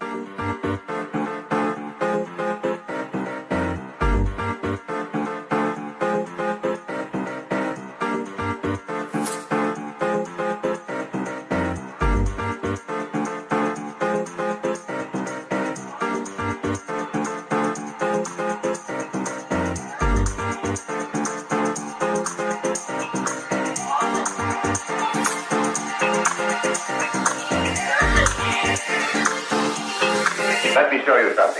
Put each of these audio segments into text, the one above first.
Let me show you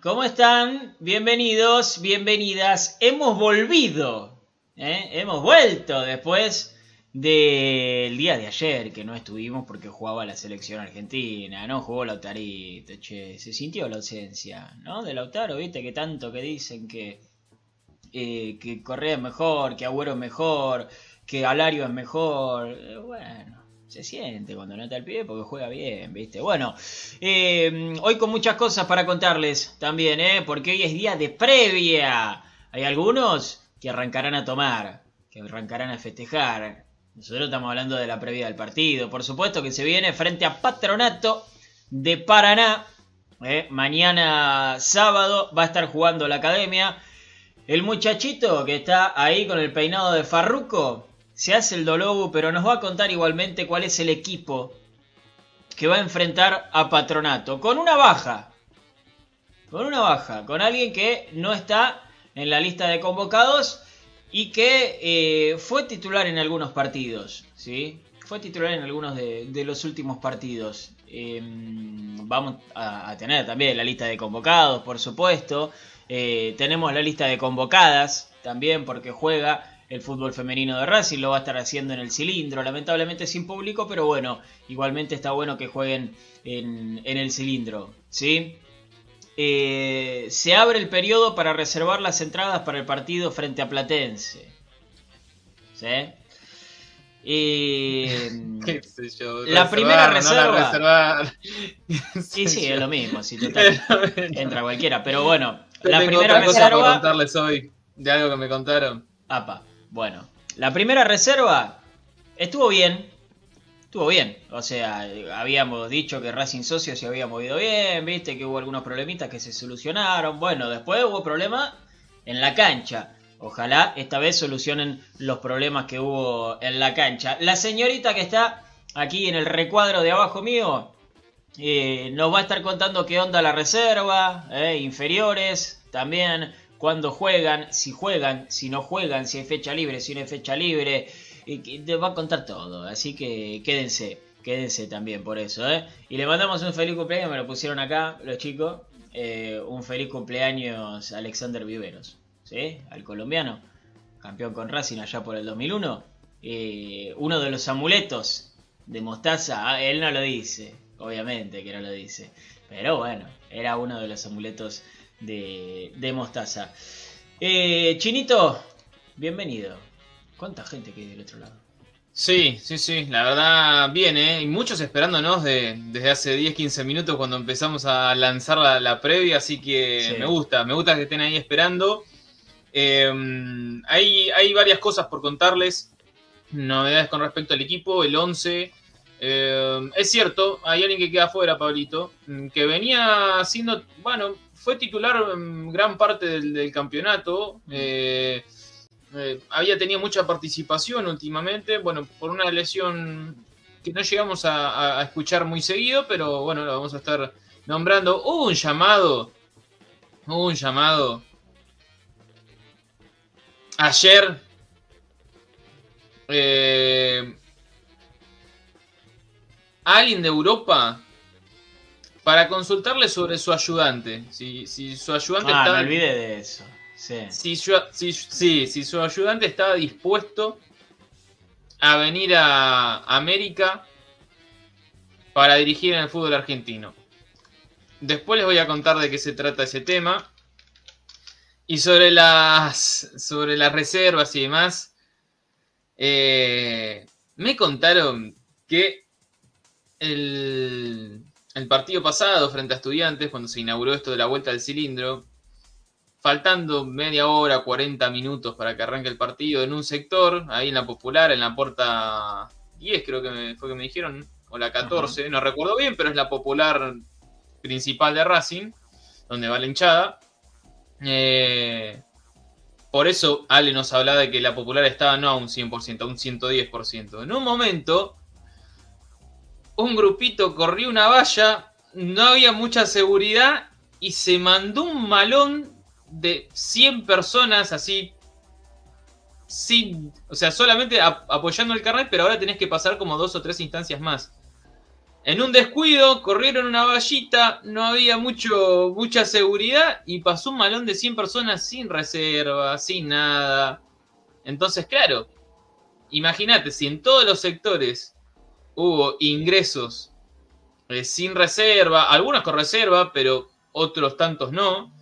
¿Cómo están? Bienvenidos, bienvenidas. Hemos volvido, ¿eh? hemos vuelto después del día de ayer que no estuvimos porque jugaba la selección argentina, no jugó Lautarito, che, se sintió la ausencia, ¿no? De Lautaro, viste que tanto que dicen que, eh, que Correa es mejor, que Agüero es mejor, que Alario es mejor, eh, bueno. Se siente cuando no está el pie porque juega bien, ¿viste? Bueno, eh, hoy con muchas cosas para contarles también, ¿eh? Porque hoy es día de previa. Hay algunos que arrancarán a tomar, que arrancarán a festejar, nosotros estamos hablando de la previa del partido. Por supuesto que se viene frente a Patronato de Paraná. Eh, mañana sábado va a estar jugando la academia. El muchachito que está ahí con el peinado de Farruco se hace el dolobu, pero nos va a contar igualmente cuál es el equipo que va a enfrentar a Patronato. Con una baja. Con una baja. Con alguien que no está en la lista de convocados y que eh, fue titular en algunos partidos, ¿sí? Fue titular en algunos de, los últimos partidos. Em, vamos a, tener también la lista de convocados, por supuesto. Eh, tenemos la lista de convocadas también porque juega el fútbol femenino de Racing, lo va a estar haciendo en el cilindro, lamentablemente sin público, pero bueno, igualmente está bueno que jueguen en, en el cilindro, ¿sí? Eh, se abre el periodo para reservar las entradas para el partido frente a Platense. ¿Sí? la primera reserva. sí, sí, es lo mismo. entra cualquiera. Pero bueno, la primera reserva. contarles hoy de algo que me contaron. Apa, bueno. La primera reserva estuvo bien. Estuvo bien, o sea, habíamos dicho que Racing Socio se había movido bien, viste que hubo algunos problemitas que se solucionaron. Bueno, después hubo problemas en la cancha. Ojalá esta vez solucionen los problemas que hubo en la cancha. La señorita que está aquí en el recuadro de abajo mío eh, nos va a estar contando qué onda la reserva, eh, inferiores, también cuándo juegan, si juegan, si no juegan, si hay fecha libre, si no hay fecha libre y te va a contar todo, así que quédense, quédense también por eso, ¿eh? Y le mandamos un feliz cumpleaños, me lo pusieron acá los chicos, eh, un feliz cumpleaños a Alexander Viveros, ¿sí? Al colombiano, campeón con Racing allá por el 2001, eh, uno de los amuletos de Mostaza, ah, él no lo dice, obviamente que no lo dice, pero bueno, era uno de los amuletos de, de Mostaza. Eh, Chinito, bienvenido. ¿Cuánta gente que hay del otro lado? Sí, sí, sí, la verdad, bien, ¿eh? Y muchos esperándonos desde hace 10, 15 minutos cuando empezamos a lanzar la, previa, así que me gusta, me gusta que estén ahí esperando. Em, hay, hay varias cosas por contarles, novedades con respecto al equipo, el 11. Em, es cierto, hay alguien que queda fuera, Pablito, mm, que venía siendo, bueno, fue titular en gran parte del, campeonato. Eh, eh, había tenido mucha participación últimamente, bueno, por una lesión que no llegamos a, escuchar muy seguido, pero bueno, lo vamos a estar nombrando. Hubo un llamado, hubo un llamado ayer. Eh, alguien de Europa para consultarle sobre su ayudante. Si, su ayudante ah, me olvidé de eso. Si, si, su ayudante estaba dispuesto a venir a América para dirigir en el fútbol argentino. Después les voy a contar de qué se trata ese tema. Y sobre las, sobre las reservas y demás, eh, me contaron que el, el partido pasado frente a estudiantes, cuando se inauguró esto de la vuelta del cilindro, faltando media hora, 40 minutos para que arranque el partido en un sector, ahí en la popular, en la puerta 10 creo que fue que me dijeron, o la 14, no recuerdo bien, pero es la popular principal de Racing, donde va la hinchada. Eh, por eso Ale nos hablaba de que la popular estaba no a un 100%, a un 110%. En un momento, un grupito corrió una valla, no había mucha seguridad y se mandó un malón de 100 personas así, sin, o sea, solamente apoyando el carnet, pero ahora tenés que pasar como dos o tres instancias más. En un descuido, corrieron una vallita, no había mucho, mucha seguridad y pasó un malón de 100 personas sin reserva, sin nada. Entonces, claro, imagínate, si en todos los sectores hubo ingresos eh, sin reserva, algunos con reserva, pero otros tantos no,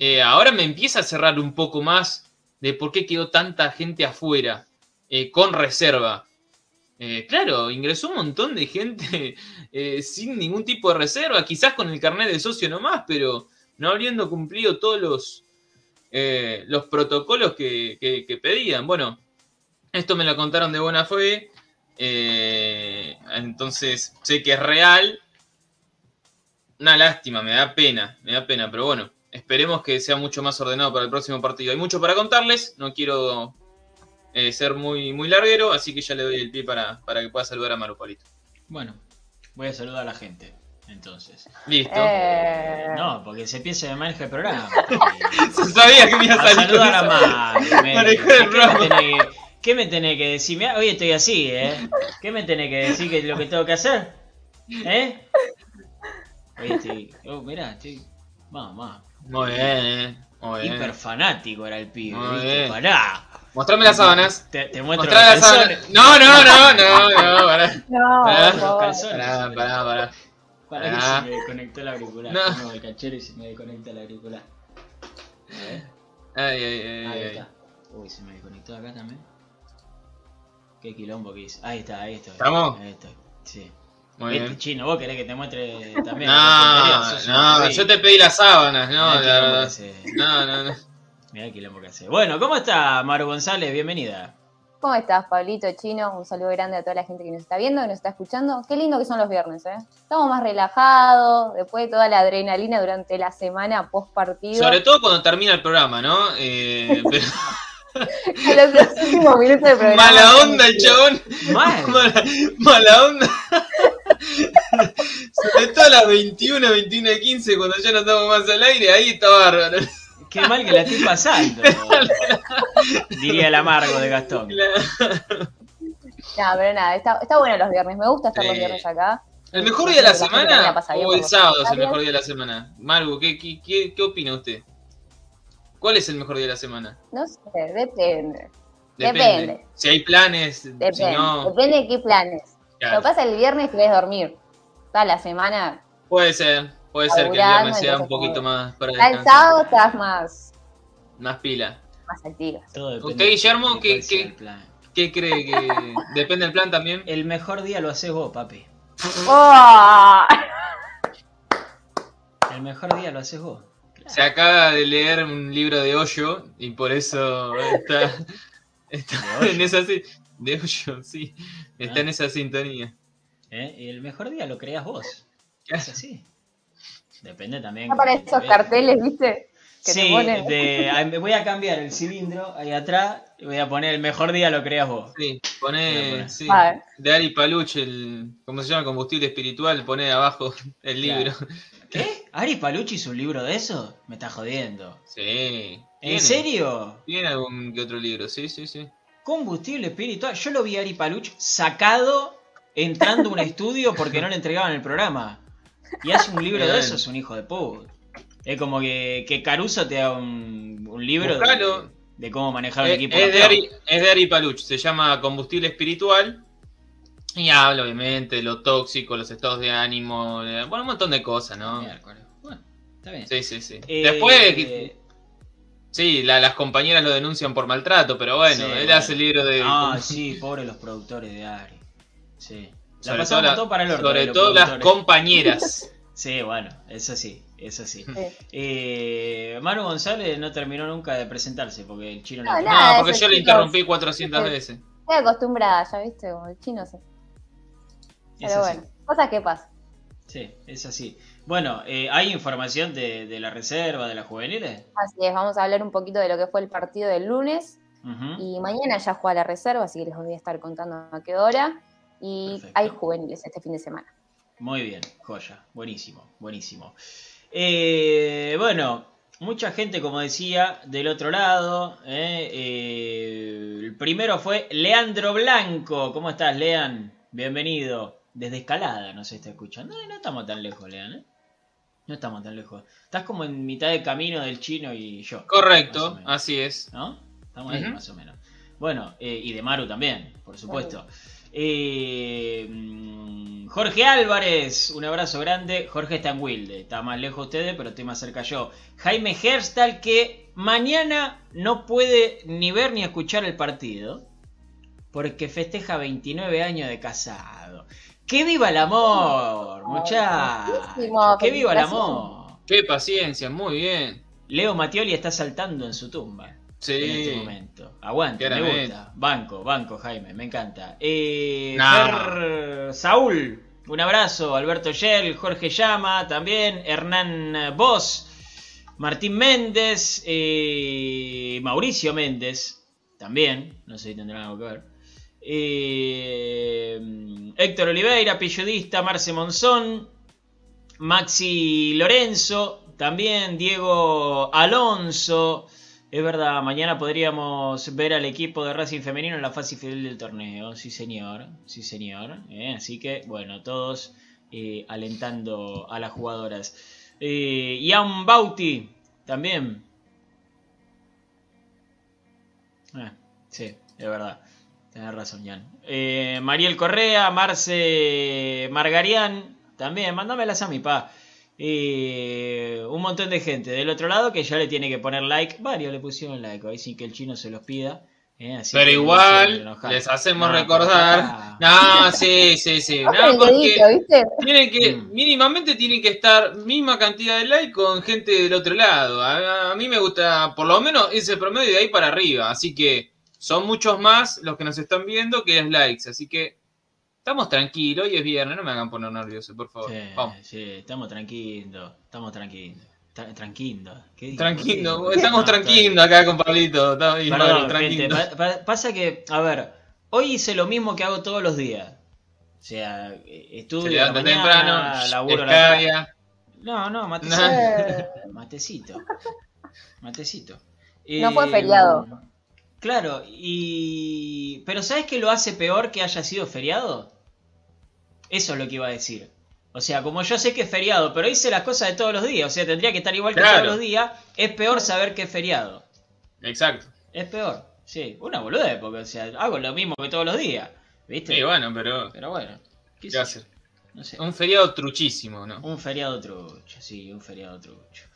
eh, ahora me empieza a cerrar un poco más de por qué quedó tanta gente afuera eh, con reserva. claro, ingresó un montón de gente sin ningún tipo de reserva, quizás con el carnet de socio nomás, pero no habiendo cumplido todos los, los protocolos que, que pedían. Bueno, esto me lo contaron de buena fe. Entonces sé que es real. Una lástima, me da pena, me da pena, pero bueno, esperemos que sea mucho más ordenado para el próximo partido. Hay mucho para contarles, no quiero eh, ser muy, muy larguero, así que ya le doy el pie para, para que pueda saludar a Marupolito. Bueno, voy a saludar a la gente. Entonces. Listo. Eh. No, porque se piensa de manejar el programa. sabía que me iba a salir. saludar a Maru. ¿Qué me tenés que decir? hoy estoy así, ¿eh? ¿Qué me tenés que decir que es lo que tengo que hacer? ¿Eh? Hoy estoy. Oh, mirá, estoy. Vamos, vamos. Muy bien, ¿eh? Muy bien. Hiper fanático era el pibe. Muy ¿viste? Pará. Mostrame las sábanas. Te, te muestro los las sábanas. No, no, no, no, no, pará. No, pará. Los calzones. Pará, pará, pará. Para que se me desconectó el auricular. No. no, el cachero y se me desconecta el auricular. Ay, ay, ay. Ahí está. Uy, se me desconectó acá también. Qué quilombo que hice. Ahí está, ahí está. ¿Estamos? Ahí está, sí. Muy este bien. chino, vos querés que te muestre también. No, no, yo te pedí las sábanas, no, la verdad. No, no, no. Mirá el quilombo que hace. Bueno, ¿cómo está Maru González? Bienvenida. ¿Cómo estás, Pablito Chino? Un saludo grande a toda la gente que nos está viendo, que nos está escuchando. Qué lindo que son los viernes, ¿eh? Estamos más relajados, después de toda la adrenalina durante la semana post partido. Sobre todo cuando termina el programa, ¿no? Eh, pero... Los últimos minutos del programa. Mala onda el chabón. Mala, mala onda. Sobre todo a las 21, 21 y 15, cuando ya no estamos más al aire, ahí está bárbaro. Qué mal que la estoy pasando. Diría el amargo de Gastón. No, pero nada, está, está bueno los viernes. Me gusta estar los viernes acá. ¿El mejor día de la semana o el sábado es el mejor día de la semana? Margo, ¿qué, qué, qué, qué opina usted? ¿Cuál es el mejor día de la semana? No sé, depende. Depende. Si hay planes, depende. Si no... Depende de qué planes. Lo que pasa el viernes querés dormir. Toda la semana. Puede ser, puede ser que el viernes sea un poquito más para descansar. El sábado estás más. Más pila. Más activas. ¿Usted, Guillermo, qué, qué, qué, cree que depende del plan también? El mejor día lo haces vos, papi. Oh. El mejor día lo haces vos. Se acaba de leer un libro de Hoyo y por eso está, está en esa de Hoyo, sí, está en esa sintonía. ¿Eh? Y el mejor día lo creas vos. Es así. Depende también. Para esos carteles, ¿viste? Que sí, de, voy a cambiar el cilindro ahí atrás y voy a poner el mejor día lo creas vos. Sí, pone, sí, de Ari Paluch, el, ¿cómo se llama? Combustible espiritual, pone abajo el libro. ¿Qué? ¿Ari Paluch hizo un libro de eso? Me está jodiendo. Sí. ¿En serio? Tiene algún que otro libro, sí, sí, sí. Combustible espiritual. Yo lo vi a Ari Paluch sacado entrando a un estudio porque no le entregaban el programa. Y hace un libro de eso, es un hijo de puta. Es como que, que Caruso te da un, un libro de, de, cómo manejar el equipo. Es de, Ari, es de Ari Paluch, se llama Combustible Espiritual. Y habla, obviamente, de lo tóxico, los estados de ánimo, bueno, un montón de cosas, ¿no? Bueno, está bien. Sí, sí, sí. Eh, Después, sí, las compañeras lo denuncian por maltrato, pero bueno, él hace el libro de... Ah, sí, pobre los productores de Ari. Sí. La sobre todo, todo para el orto, Sobre todo las compañeras. sí, bueno, eso sí. Eso sí. Eh, Manu González no terminó nunca de presentarse porque el chino no. No, no porque yo le interrumpí 400 veces. Estoy acostumbrada, ya viste, como el chino se. Pero bueno, cosas que pasan. Sí, es así. Bueno, eh, ¿hay información de, de, la reserva, de las juveniles? Así es, vamos a hablar un poquito de lo que fue el partido del lunes. Y mañana ya juega la reserva, así que les voy a estar contando a qué hora. Y hay juveniles este fin de semana. Muy bien, joya, buenísimo, buenísimo. Eh, bueno, mucha gente, como decía, del otro lado. Eh, eh, el primero fue Leandro Blanco. ¿Cómo estás, Lean? Bienvenido. Desde Escalada nos está escuchando. No, no estamos tan lejos, Lean, ¿eh? No estamos tan lejos. Estás como en mitad de camino del chino y yo. Correcto, así es. ¿No? Estamos ahí más o menos. Bueno, eh, y de Maru también, por supuesto. Eh, mm, Jorge Álvarez, un abrazo grande. Jorge está en Wilde, está más lejos ustedes, pero estoy más cerca yo. Jaime Herstal, que mañana no puede ni ver ni escuchar el partido, porque festeja 29 años de casado. ¡Que viva el amor, muchachos! ¡Que viva el amor! ¡Qué paciencia! Muy bien. Leo Matioli está saltando en su tumba. Sí. En este momento. Aguante, me gusta. Banco, banco, Jaime, me encanta. Eh, Saúl, un abrazo. Alberto Yel, Jorge Llama, también. Hernán Vos, Martín Méndez, eh, Mauricio Méndez, también. No sé si tendrán algo que ver. Eh, Héctor Oliveira, Pilludista, Marce Monzón, Maxi Lorenzo, también Diego Alonso. Es verdad, mañana podríamos ver al equipo de Racing Femenino en la fase final del torneo. Sí, señor. Sí, señor. Eh, así que, bueno, todos eh, alentando a las jugadoras. Ian Bauti, también. sí, es verdad. Tienes razón, Jan. Mariel Correa, Marce Margarián, también. Mándamelas a mi pa un montón de gente del otro lado que ya le tiene que poner like. Varios le pusieron like ahí sin que el chino se los pida. ¿eh? Pero igual les hacemos recordar. No, sí, sí, sí. porque tienen que, mm. mínimamente tienen que estar misma cantidad de like con gente del otro lado. A, mí me gusta, por lo menos, ese promedio de ahí para arriba. Así que son muchos más los que nos están viendo que es likes. Así que Estamos tranquilos, hoy es viernes, no me hagan poner nervioso, por favor. Sí, Vamos. sí estamos tranquilos, estamos tranquilos. Tranquilo. Tranquilo, estamos tranquilos acá con Pablito. tranquilo. pasa que, a ver, hoy hice lo mismo que hago todos los días. O sea, estudio la mañana, temprano, laburo la No, no, matecito. matecito. Matecito. No fue feriado. Claro, y. Pero ¿sabes qué lo hace peor que haya sido feriado? Eso es lo que iba a decir. O sea, como yo sé que es feriado, pero hice las cosas de todos los días, o sea, tendría que estar igual que todos los días, es peor saber que es feriado. Exacto. Es peor, sí. Una boluda, porque, o sea, hago lo mismo que todos los días. ¿Viste? Sí, bueno, pero. Pero bueno. ¿Qué, ¿Qué hacer? No sé. Un feriado truchísimo, ¿no? Un feriado trucho, sí, un feriado trucho.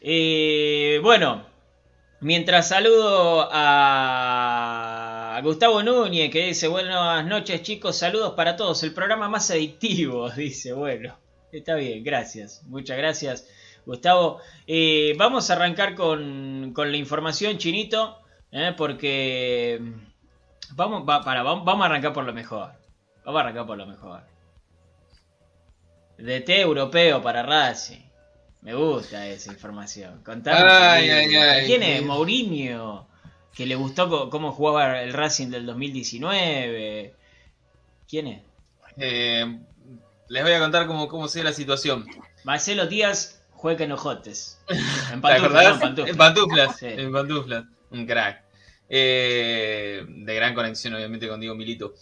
Eh, bueno, Mientras saludo a Gustavo Núñez que dice buenas noches chicos, saludos para todos, el programa más adictivo, dice, bueno, está bien, gracias, muchas gracias Gustavo. Eh, vamos a arrancar con, la información chinito, eh, porque vamos, para, vamos a arrancar por lo mejor, vamos a arrancar por lo mejor. DT europeo para Racing. Me gusta esa información. Contame. ¿Quién es? Mourinho. Que le gustó cómo jugaba el Racing del 2019. ¿Quién es? Eh, les voy a contar cómo, cómo sigue la situación. Marcelo Díaz juega en ojotes. En pantuflas. en pantuflas. En pantuflas. Un crack. Eh, de gran conexión, obviamente, con Diego Milito.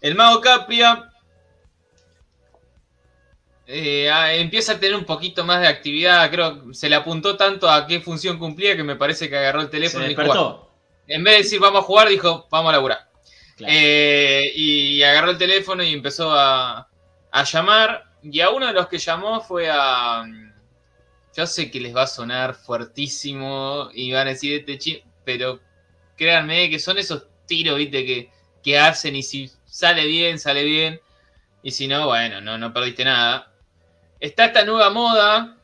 El Mago Capria eh, empieza a tener un poquito más de actividad. Creo que se le apuntó tanto a qué función cumplía que me parece que agarró el teléfono y dijo, En vez de decir vamos a jugar, dijo vamos a laburar. Eh, y agarró el teléfono y empezó a, llamar. Y a uno de los que llamó fue a. Yo sé que les va a sonar fuertísimo y van a decir este pero créanme que son esos tiros, viste, que, que hacen y si sale bien, sale bien. Y si no, bueno, no, no perdiste nada. Está esta nueva moda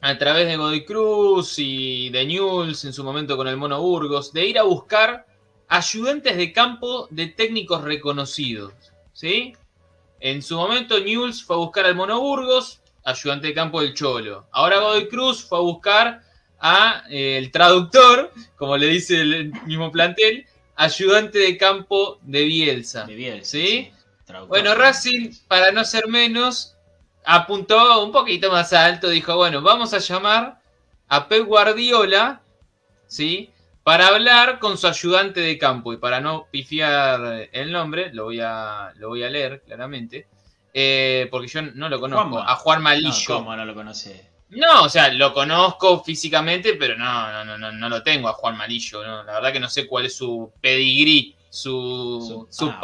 a través de Godoy Cruz y de Newell's en su momento con el Mono Burgos, de ir a buscar ayudantes de campo de técnicos reconocidos. ¿sí? En su momento Newell's fue a buscar al Mono Burgos, ayudante de campo del Cholo. Ahora Godoy Cruz fue a buscar a eh, el traductor, como le dice el mismo plantel, ayudante de campo de Bielsa. De Bielsa ¿sí? Bueno, Racing, para no ser menos, apuntó un poquito más alto, dijo, bueno, vamos a llamar a Pep Guardiola, ¿sí? Para hablar con su ayudante de campo y para no pifiar el nombre, lo voy a, lo voy a leer claramente. Eh, porque yo no lo conozco. A Juan Malillo. No, ¿Cómo no lo conoce? No, o sea, lo conozco físicamente, pero no, no, no, no, no lo tengo a Juan Malillo. La verdad que no sé cuál es su pedigrí, su, su, ah,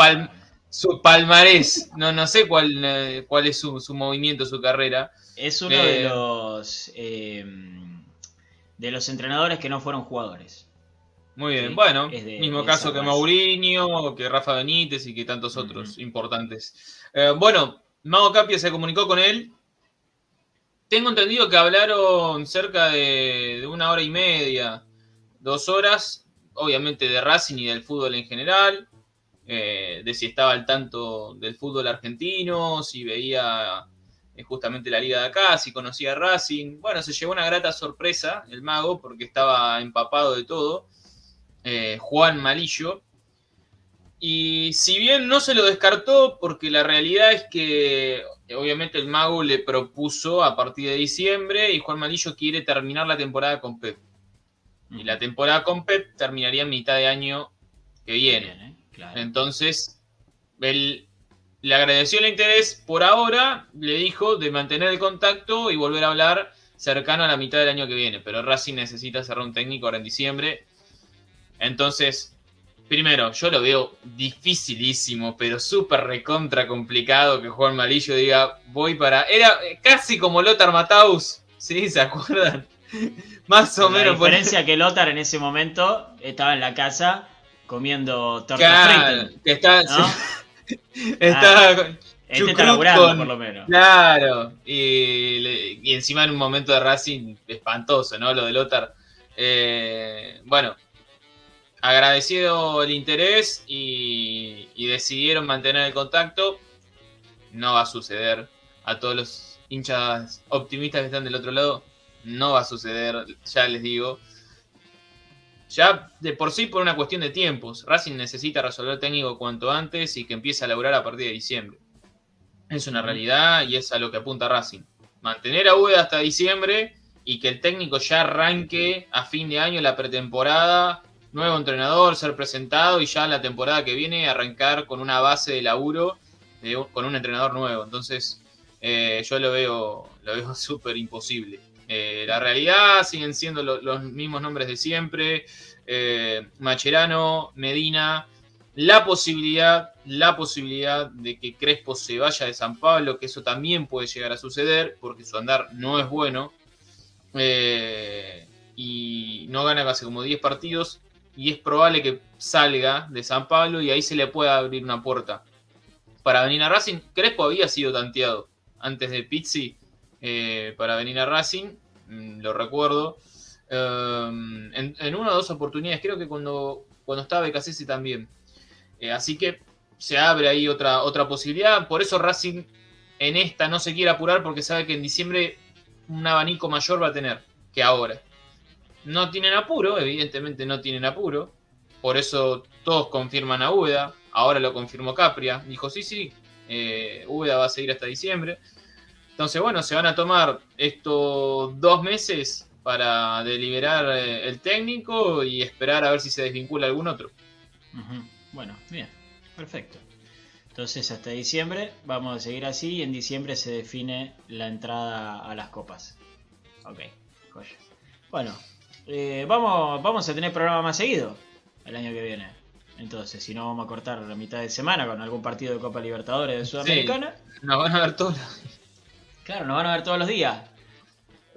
su palmarés. No, no sé cuál, eh, cuál es su, su movimiento, su carrera. Es uno de eh, los eh, de los entrenadores que no fueron jugadores. Muy bien, bueno, mismo caso que Mourinho, que Rafa Benítez y que tantos otros importantes. bueno, Mago Capia se comunicó con él. Tengo entendido que hablaron cerca de, una hora y media, dos horas, obviamente de Racing y del fútbol en general. Eh, de si estaba al tanto del fútbol argentino, si veía eh, justamente la liga de acá, si conocía Racing. Bueno, se llevó una grata sorpresa el mago porque estaba empapado de todo. Eh, Juan Malillo. Y si bien no se lo descartó, porque la realidad es que obviamente el mago le propuso a partir de diciembre y Juan Malillo quiere terminar la temporada con Pep. Y la temporada con Pep terminaría en mitad de año que viene. Entonces, él le agradeció el interés por ahora, le dijo de mantener el contacto y volver a hablar cercano a la mitad del año que viene. Pero Racing necesita cerrar un técnico ahora en diciembre. Entonces, primero, yo lo veo dificilísimo, pero súper recontra complicado que Juan Malillo diga, voy para... Era casi como Lothar Mataus, ¿sí? ¿Se acuerdan? Más o menos. La diferencia que Lothar en ese momento estaba en la casa comiendo torta claro, Que está, está ah, este está laburando, por lo menos. Claro, y, encima en un momento de Racing espantoso, ¿no? Lo de Lothar. Eh, bueno, agradecido el interés y, y, decidieron mantener el contacto. No va a suceder. A todos los hinchas optimistas que están del otro lado, no va a suceder, ya les digo. Ya de por sí por una cuestión de tiempos. Racing necesita resolver el técnico cuanto antes y que empiece a laburar a partir de diciembre. Es una realidad y es a lo que apunta Racing. Mantener a Ueda hasta diciembre y que el técnico ya arranque a fin de año la pretemporada, nuevo entrenador, ser presentado y ya la temporada que viene arrancar con una base de laburo con un entrenador nuevo. Entonces eh, yo lo veo lo veo súper imposible. Eh, la realidad siguen siendo los mismos nombres de siempre. Eh, Macherano, Medina. La posibilidad, la posibilidad de que Crespo se vaya de San Pablo, que eso también puede llegar a suceder, porque su andar no es bueno. Eh, y no gana casi como 10 partidos. Y es probable que salga de San Pablo y ahí se le pueda abrir una puerta. Para venir a Racing, Crespo había sido tanteado antes de Pizzi para venir a Racing, lo recuerdo. Em, en, una o dos oportunidades, creo que cuando, cuando estaba Becasese también. Eh, así que se abre ahí otra, otra posibilidad. Por eso Racing en esta no se quiere apurar porque sabe que en diciembre un abanico mayor va a tener que ahora. No tienen apuro, evidentemente no tienen apuro. Por eso todos confirman a Ueda. Ahora lo confirmó Capria. Dijo, sí, sí, eh, va a seguir hasta diciembre. Entonces, bueno, se van a tomar estos dos meses para deliberar eh, el técnico y esperar a ver si se desvincula algún otro. Bueno, bien, perfecto. Entonces, hasta diciembre vamos a seguir así y en diciembre se define la entrada a las copas. Ok, joya. Bueno, eh, vamos, vamos a tener programa más seguido el año que viene. Entonces, si no, vamos a cortar la mitad de semana con algún partido de Copa Libertadores de Sudamericana. Sí, nos van a ver todos Claro, nos van a ver todos los días.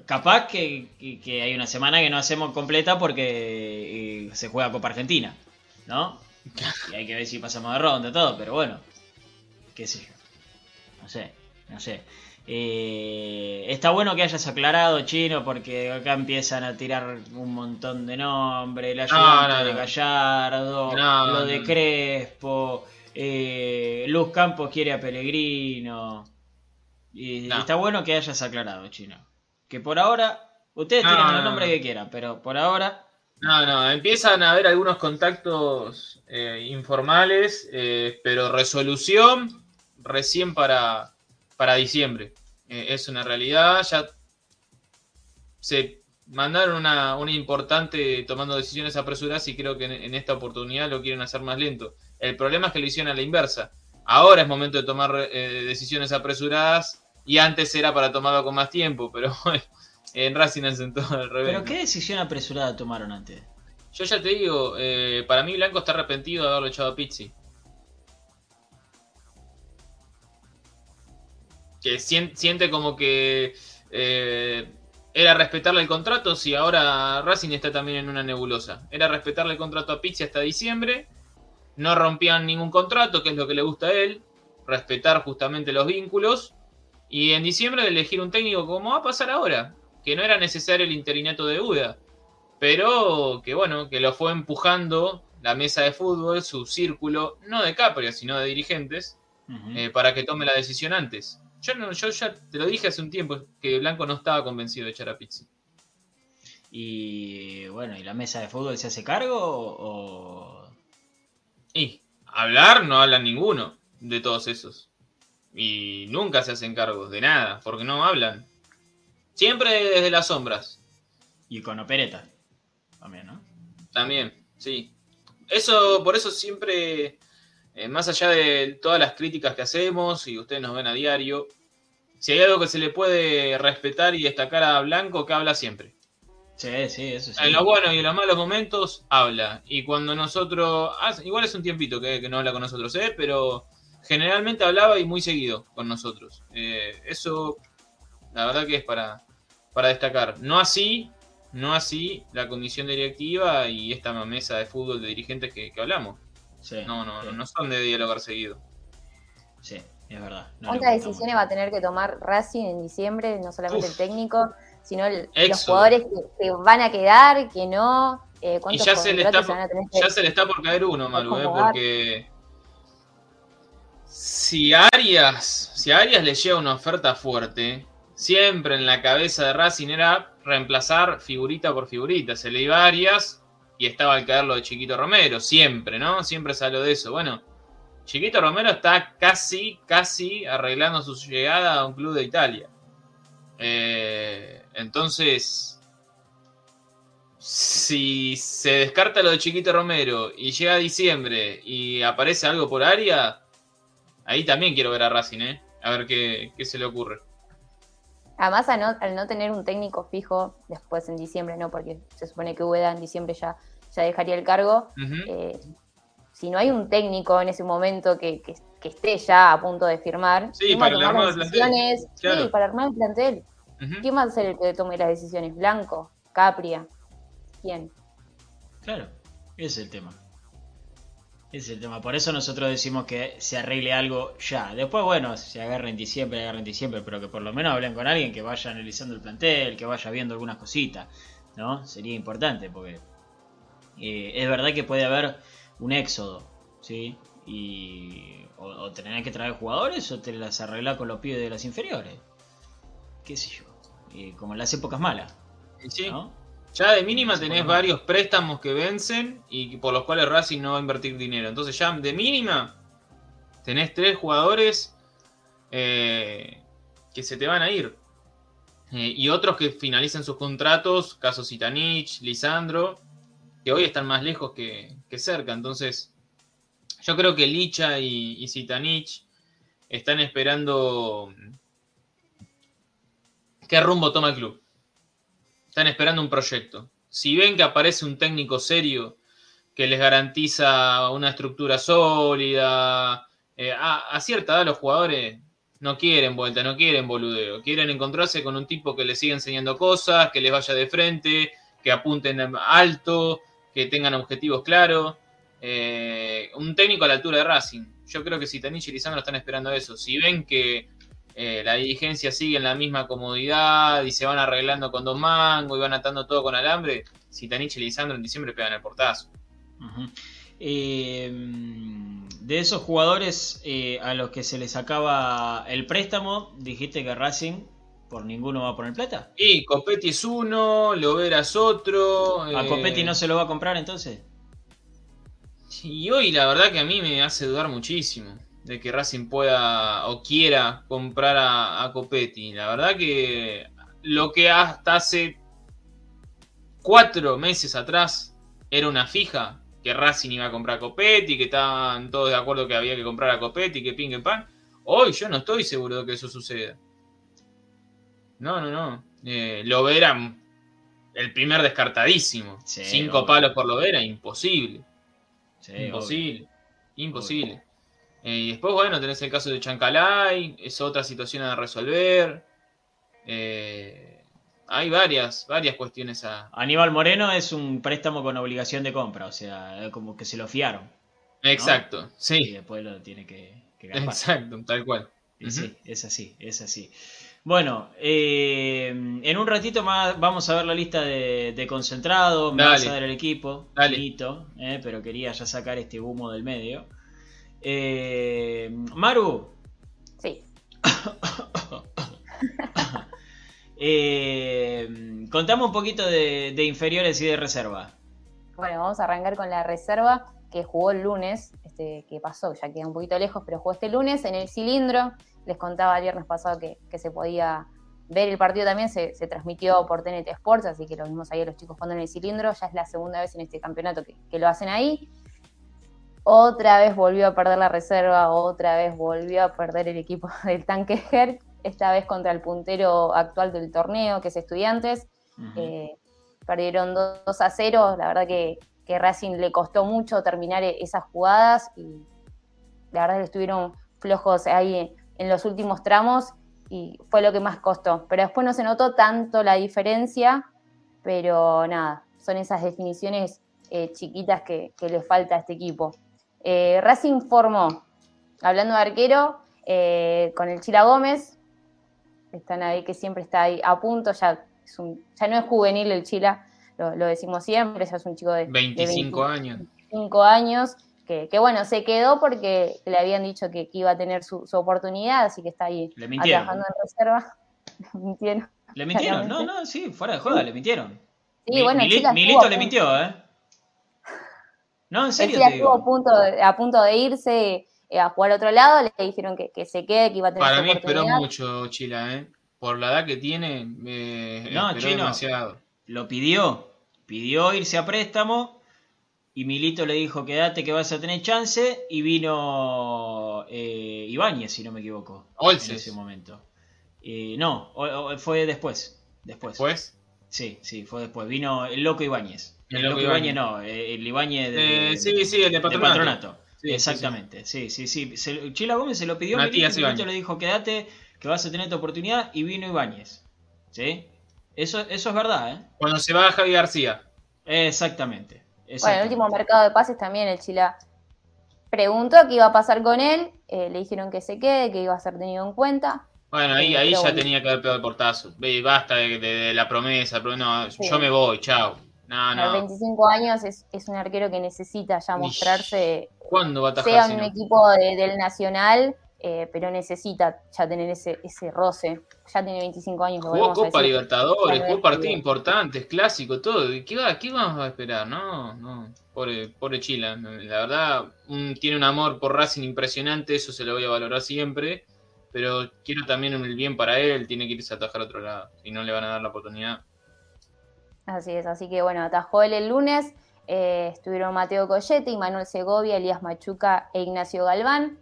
Capaz que, hay una semana que no hacemos completa porque eh, se juega Copa Argentina, ¿no? Y hay que ver si pasamos de ronda y todo, pero bueno, qué sé yo. No sé, no sé. Eh, está bueno que hayas aclarado, Chino, porque acá empiezan a tirar un montón de nombres, el ayudante de Gallardo, lo de Crespo, eh, Luz Campos quiere a Pellegrino. Y está bueno que hayas aclarado, Chino. Que por ahora, ustedes tienen los nombres que quieran, pero por ahora... No, no, empiezan a haber algunos contactos eh, informales, eh, pero resolución recién para, para diciembre. Eh, es una realidad, ya se mandaron una, una, importante tomando decisiones apresuradas y creo que en, en, esta oportunidad lo quieren hacer más lento. El problema es que lo hicieron a la inversa ahora es momento de tomar eh, decisiones apresuradas y antes era para tomarlo con más tiempo, pero en Racing hacen todo al revés. ¿Pero qué decisión apresurada tomaron antes? Yo ya te digo, eh, para mí Blanco está arrepentido de haberlo echado a Pizzi. Que siente como que eh, era respetarle el contrato, si ahora Racing está también en una nebulosa. Era respetarle el contrato a Pizzi hasta diciembre, no rompían ningún contrato, que es lo que le gusta a él, respetar justamente los vínculos, y en diciembre elegir un técnico como va a pasar ahora, que no era necesario el interinato de Uda pero que bueno, que lo fue empujando la mesa de fútbol, su círculo, no de Capria, sino de dirigentes, eh, para que tome la decisión antes. Yo, no, yo ya te lo dije hace un tiempo, que Blanco no estaba convencido de echar a Pizzi. Y bueno, ¿y la mesa de fútbol se hace cargo o...? Y hablar no habla ninguno de todos esos. Y nunca se hacen cargos de nada, porque no hablan. Siempre desde las sombras. Y con opereta. También, ¿no? También, sí. Eso, por eso siempre, eh, más allá de todas las críticas que hacemos y ustedes nos ven a diario, si hay algo que se le puede respetar y destacar a Blanco, que habla siempre. Sí, sí, eso sí. En los buenos y en los malos momentos, habla. Y cuando nosotros. Ah, igual es un tiempito que, no habla con nosotros, ¿eh? Pero generalmente hablaba y muy seguido con nosotros. Eh, eso, la verdad que es para, para destacar. No así no así la comisión directiva y esta mesa de fútbol de dirigentes que, hablamos. no, no, no son de dialogar seguido. Sí, es verdad. ¿Cuántas decisiones va a tener que tomar Racing en diciembre? No solamente el técnico, sino los jugadores que, van a quedar, que no. Eh, y ya se, le está, ya se le está por caer uno, Malu, eh, porque si Arias, si a Arias le llega una oferta fuerte, siempre en la cabeza de Racing era reemplazar figurita por figurita. Se le iba Arias y estaba al caer lo de Chiquito Romero, siempre, ¿no? Siempre salió de eso. Bueno, Chiquito Romero está casi, casi arreglando su llegada a un club de Italia. Eh, entonces, si se descarta lo de Chiquito Romero y llega a diciembre y aparece algo por área, ahí también quiero ver a Racing, ¿eh? A ver qué, qué se le ocurre. Además, al no, tener un técnico fijo después en diciembre, ¿no? Porque se supone que Ueda en diciembre ya, ya dejaría el cargo. Eh, si no hay un técnico en ese momento que, esté ya a punto de firmar, sí, para armar el plantel. Sí, para armar el plantel. ¿Quién va a ser el que tome las decisiones? ¿Blanco? ¿Capria? ¿Quién? Claro, ese es el tema. Es el tema. Por eso nosotros decimos que se arregle algo ya. Después, bueno, se agarren en diciembre, agarren en diciembre, pero que por lo menos hablen con alguien que vaya analizando el plantel, que vaya viendo algunas cositas, ¿no? Sería importante porque eh, es verdad que puede haber un éxodo, ¿sí? Y o, o tener que traer jugadores o te las arreglar con los pies de las inferiores. ¿Qué sé yo? Eh, como en las épocas malas. Sí. Ya de mínima tenés varios préstamos que vencen y por los cuales Racing no va a invertir dinero. Entonces ya de mínima tenés tres jugadores eh, que se te van a ir. Eh, y otros que finalicen sus contratos, caso Sitanich, Lisandro, que hoy están más lejos que, cerca. Entonces yo creo que Licha y, y Sitanich están esperando qué rumbo toma el club. Están esperando un proyecto. Si ven que aparece un técnico serio que les garantiza una estructura sólida, eh, a, cierta edad los jugadores no quieren vuelta, no quieren boludeo, quieren encontrarse con un tipo que les siga enseñando cosas, que les vaya de frente, que apunten alto, que tengan objetivos claros. Eh, un técnico a la altura de Racing. Yo creo que si Tanich y Lisandro están esperando eso. Si ven que eh, la dirigencia sigue en la misma comodidad y se van arreglando con dos mangos y van atando todo con alambre, si Tanich y Lisandro en diciembre pegan el portazo. Eh, de esos jugadores eh, a los que se les acaba el préstamo, dijiste que Racing por ninguno va a poner plata. Y Copetti es uno, Lovera es otro. ¿A Copetti no se lo va a comprar entonces? Y hoy la verdad que a mí me hace dudar muchísimo de que Racing pueda o quiera comprar a, Copetti. La verdad que lo que hasta hace cuatro meses atrás era una fija, que Racing iba a comprar a Copetti, que estaban todos de acuerdo que había que comprar a Copetti, que ping, pan. Hoy yo no estoy seguro de que eso suceda. No, no, no. Eh, Lovera, el primer descartadísimo. Cinco palos por Lovera, imposible. imposible. Imposible. Eh, y después, bueno, tenés el caso de Chancalay, es otra situación a resolver. Eh, hay varias, varias cuestiones a. Aníbal Moreno es un préstamo con obligación de compra, o sea, como que se lo fiaron. Exacto, sí. Y después lo tiene que, que Exacto, tal cual. Sí, es así, es así. Bueno, eh, en un ratito más vamos a ver la lista de, de concentrados, me vas a ver el equipo, eh, pero quería ya sacar este humo del medio. Eh, Maru. Sí. eh, contame un poquito de, inferiores y de reserva. Bueno, vamos a arrancar con la reserva que jugó el lunes, este, que pasó, ya queda un poquito lejos, pero jugó este lunes en el cilindro. Les contaba el viernes pasado que, se podía ver el partido también, se, transmitió por TNT Sports, así que lo vimos ahí a los chicos jugando en el cilindro. Ya es la segunda vez en este campeonato que, que lo hacen ahí. Otra vez volvió a perder la reserva, otra vez volvió a perder el equipo del tanque Herc, esta vez contra el puntero actual del torneo, que es Estudiantes. Eh, perdieron 2 a 0, la verdad que, que, Racing le costó mucho terminar e-, esas jugadas y la verdad que estuvieron flojos ahí en los últimos tramos y fue lo que más costó. Pero después no se notó tanto la diferencia, pero nada, son esas definiciones eh, chiquitas que, que le falta a este equipo. Eh, Racing formó, hablando de arquero, eh, con el Chila Gómez, están ahí que siempre está ahí a punto, ya, ya no es juvenil el Chila, lo, decimos siempre, ya es un chico de 25 años. 25 años, que, bueno, se quedó porque le habían dicho que, iba a tener su, oportunidad, así que está ahí trabajando en reserva. le mintieron. Le mintieron, no, no, sí, fuera de joda, le mintieron. Sí, bueno, Milito le mintió, ¿eh? No, en serio. Él a punto, de, a punto de irse eh, a jugar a otro lado, le dijeron que, se quede, que iba a tener Para mí esperó mucho Chila, ¿eh? Por la edad que tiene, eh, no, Chino, demasiado. Lo pidió, pidió irse a préstamo y Milito le dijo quédate que vas a tener chance y vino eh, Ibáñez, si no me equivoco. Olses. En ese momento. Eh, no, fue después. Después. ¿Después? Sí, sí, fue después. Vino el loco Ibáñez. El, loco Ibáñez no, eh, el Ibáñez de, eh, sí, sí, el de patronato. Exactamente, sí, sí, sí. Chila Gómez se lo pidió, Matías Milito le dijo quédate, que vas a tener tu oportunidad y vino Ibáñez. ¿Sí? Eso, eso es verdad, ¿eh? Cuando se va Javi García. Exactamente. Bueno, el último mercado de pases también el Chila preguntó qué iba a pasar con él, eh, le dijeron que se quede, que iba a ser tenido en cuenta. Bueno, ahí, ahí ya tenía que haber pegado el portazo. Basta de, la promesa, pero no, yo me voy, chao. No, no. A 25 años es, un arquero que necesita ya mostrarse. ¿Cuándo va a Sea un equipo del Nacional, eh, pero necesita ya tener ese, ese roce. Ya tiene 25 años. Jugó Copa Libertadores, jugó partidos importantes, clásicos, todo. ¿Qué, va, ¿Qué vamos a esperar? No, no. Pobre, pobre Chila. La verdad, tiene un amor por Racing impresionante, eso se lo voy a valorar siempre. Pero quiero también el bien para él, tiene que irse a atajar a otro lado. Y no le van a dar la oportunidad. Así es, así que bueno, atajó él el lunes. Eh, estuvieron Mateo Collete, Manuel Segovia, Elías Machuca e Ignacio Galván.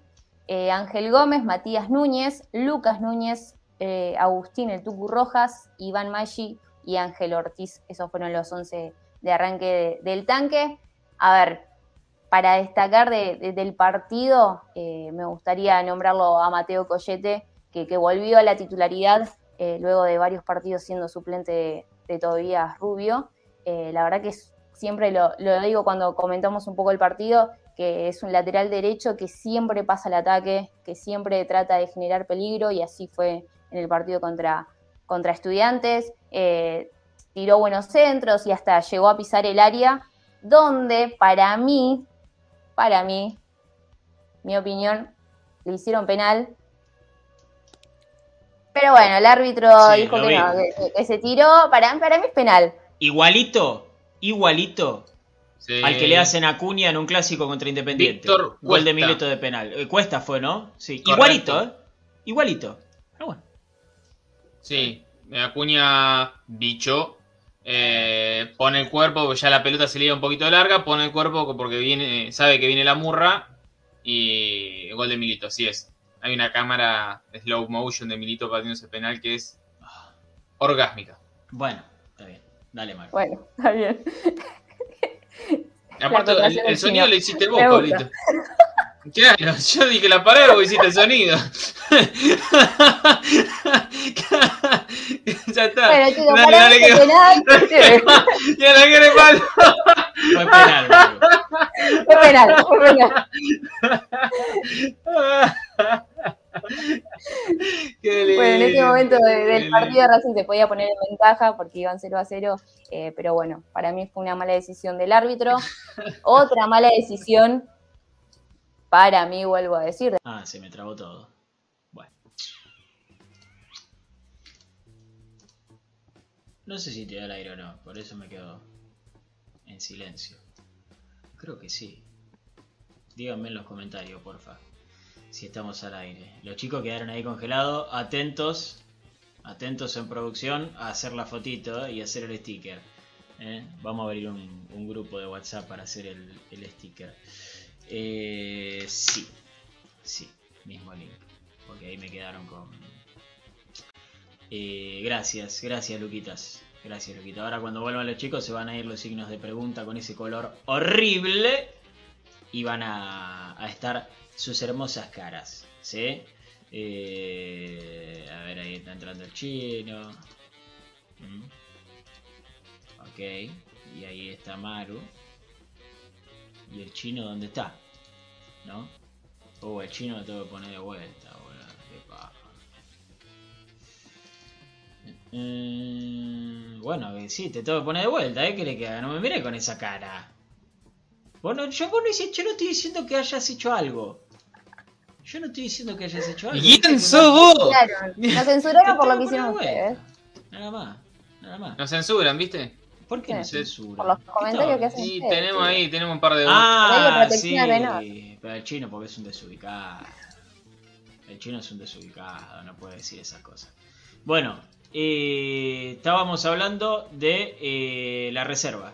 Eh, Ángel Gómez, Matías Núñez, Lucas Núñez, eh, Agustín El Tucu Rojas, Iván Maggi y Ángel Ortiz. Esos fueron los 11 de arranque del tanque. A ver, para destacar del partido, me gustaría nombrarlo a Mateo Collete, que, que volvió a la titularidad luego de varios partidos siendo suplente de Tobías Rubio. Eh, la verdad que siempre lo, digo cuando comentamos un poco el partido, que es un lateral derecho que siempre pasa el ataque, que siempre trata de generar peligro y así fue en el partido contra, contra estudiantes. Eh, tiró buenos centros y hasta llegó a pisar el área, donde para mí, para mí, mi opinión, le hicieron penal pero bueno, el árbitro dijo que no, que, se tiró. Para, para mí es penal. Igualito, igualito al que le hacen a en un clásico contra Independiente. Víctor Gol de Mileto de penal. Eh, Cuesta fue, ¿no? Sí. Igualito, ¿eh? Igualito. Pero bueno. Sí, Acuña bicho. Eh, pone el cuerpo, ya la pelota se le iba un poquito larga, pone el cuerpo porque viene, sabe que viene la murra y gol de Milito, así es. Hay una cámara slow motion de Milito partiendo ese penal que es orgásmica. Bueno, está bien. Dale, Marco. Bueno, está bien. Aparte, el, sonido lo hiciste vos, Pablito. Claro, yo dije la palabra vos hiciste el sonido. ya está. Bueno, chicos, dale, dale, que... penal. ya la quiere mal. Fue penal, Fue penal, fue penal. bueno, en este momento del partido Racing se podía poner en ventaja porque iban 0 a 0, eh, pero bueno, para mí fue una mala decisión del árbitro. Otra mala decisión para mí, vuelvo a decir. Ah, se me trabó todo. Bueno. No sé si te da el aire o no, por eso me quedo en silencio. Creo que sí. Díganme en los comentarios, porfa si estamos al aire. Los chicos quedaron ahí congelados, atentos, atentos en producción a hacer la fotito y hacer el sticker. ¿eh? Vamos a abrir un, grupo de WhatsApp para hacer el, sticker. Eh, sí, sí, mismo link. Porque ahí me quedaron con... Eh, gracias, gracias Luquitas. Gracias Luquita. Ahora cuando vuelvan los chicos se van a ir los signos de pregunta con ese color horrible. Y van a, estar sus hermosas caras. ¿sí? Eh, a ver, ahí está entrando el chino. Mm. Ok, y ahí está Maru. ¿Y el chino dónde está? ¿No? Oh, el chino lo tengo que poner de vuelta, Qué paja. Mm, bueno, sí, te tengo que poner de vuelta, ¿eh? ¿Qué le queda? No me mire con esa cara. Bueno, yo, no, yo no estoy diciendo que hayas hecho algo. Yo no estoy diciendo que hayas hecho algo. ¿Quién sos vos? Claro, nos censuraron por lo que hicieron ustedes. Nada más, nada más. Nos censuran, ¿viste? ¿Por qué nos censuran? Por los comentarios que hacen. Sí, tenemos ahí, tenemos un par de. Ah, sí. Pero el chino porque es un desubicado. El chino es un desubicado, no puede decir esas cosas. Bueno, eh, estábamos hablando de eh, la reserva.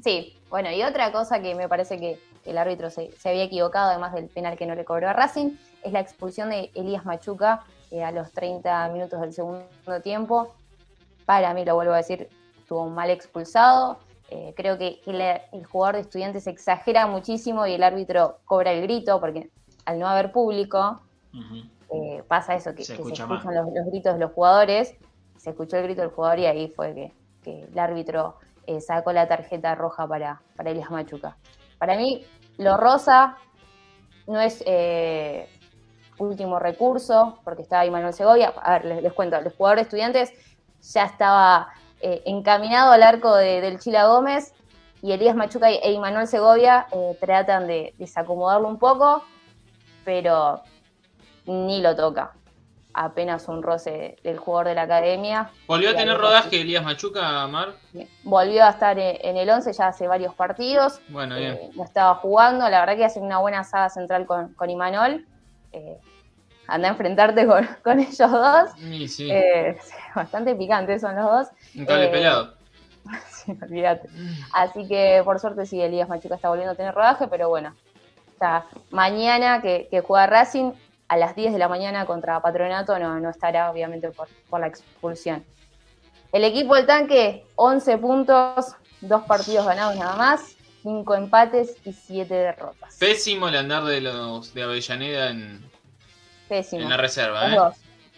Sí, bueno, y otra cosa que me parece que el árbitro se, había equivocado, además del penal que no le cobró a Racing, es la expulsión de Elías Machuca eh, a los 30 minutos del segundo tiempo. Para mí, lo vuelvo a decir, estuvo mal expulsado. Eh, creo que el, jugador de estudiantes exagera muchísimo y el árbitro cobra el grito porque al no haber público eh, pasa eso, que se, escuchan los, gritos de los jugadores. Se escuchó el grito del jugador y ahí fue que, el árbitro sacó la tarjeta roja para, para Elias Machuca. Para mí, lo rosa no es eh, último recurso, porque estaba ahí Manuel Segovia. A ver, les, cuento, el jugador de estudiantes ya estaba eh, encaminado al arco del Chila Gómez y Elías Machuca e Manuel Segovia eh, tratan de desacomodarlo un poco, pero ni lo toca apenas un roce del jugador de la academia. ¿Volvió a tener rodaje Elías Machuca, Mar? Volvió a estar en el 11 ya hace varios partidos. Bueno, bien. Eh, no estaba jugando, la verdad que hace una buena saga central con, con Imanol. Eh, anda a enfrentarte con, ellos dos. Sí, sí. Eh, bastante picantes son los dos. Un cable pelado. sí, olvídate. Así que por suerte sí, Elías Machuca está volviendo a tener rodaje, pero bueno. mañana que, que juega Racing, a las 10 de la mañana contra Patronato no, no estará, obviamente, por, la expulsión. El equipo del tanque, 11 puntos, dos partidos ganados nada más, 5 empates y 7 derrotas. Pésimo el andar de los de Avellaneda en, Pésimo. en la reserva, ¿eh?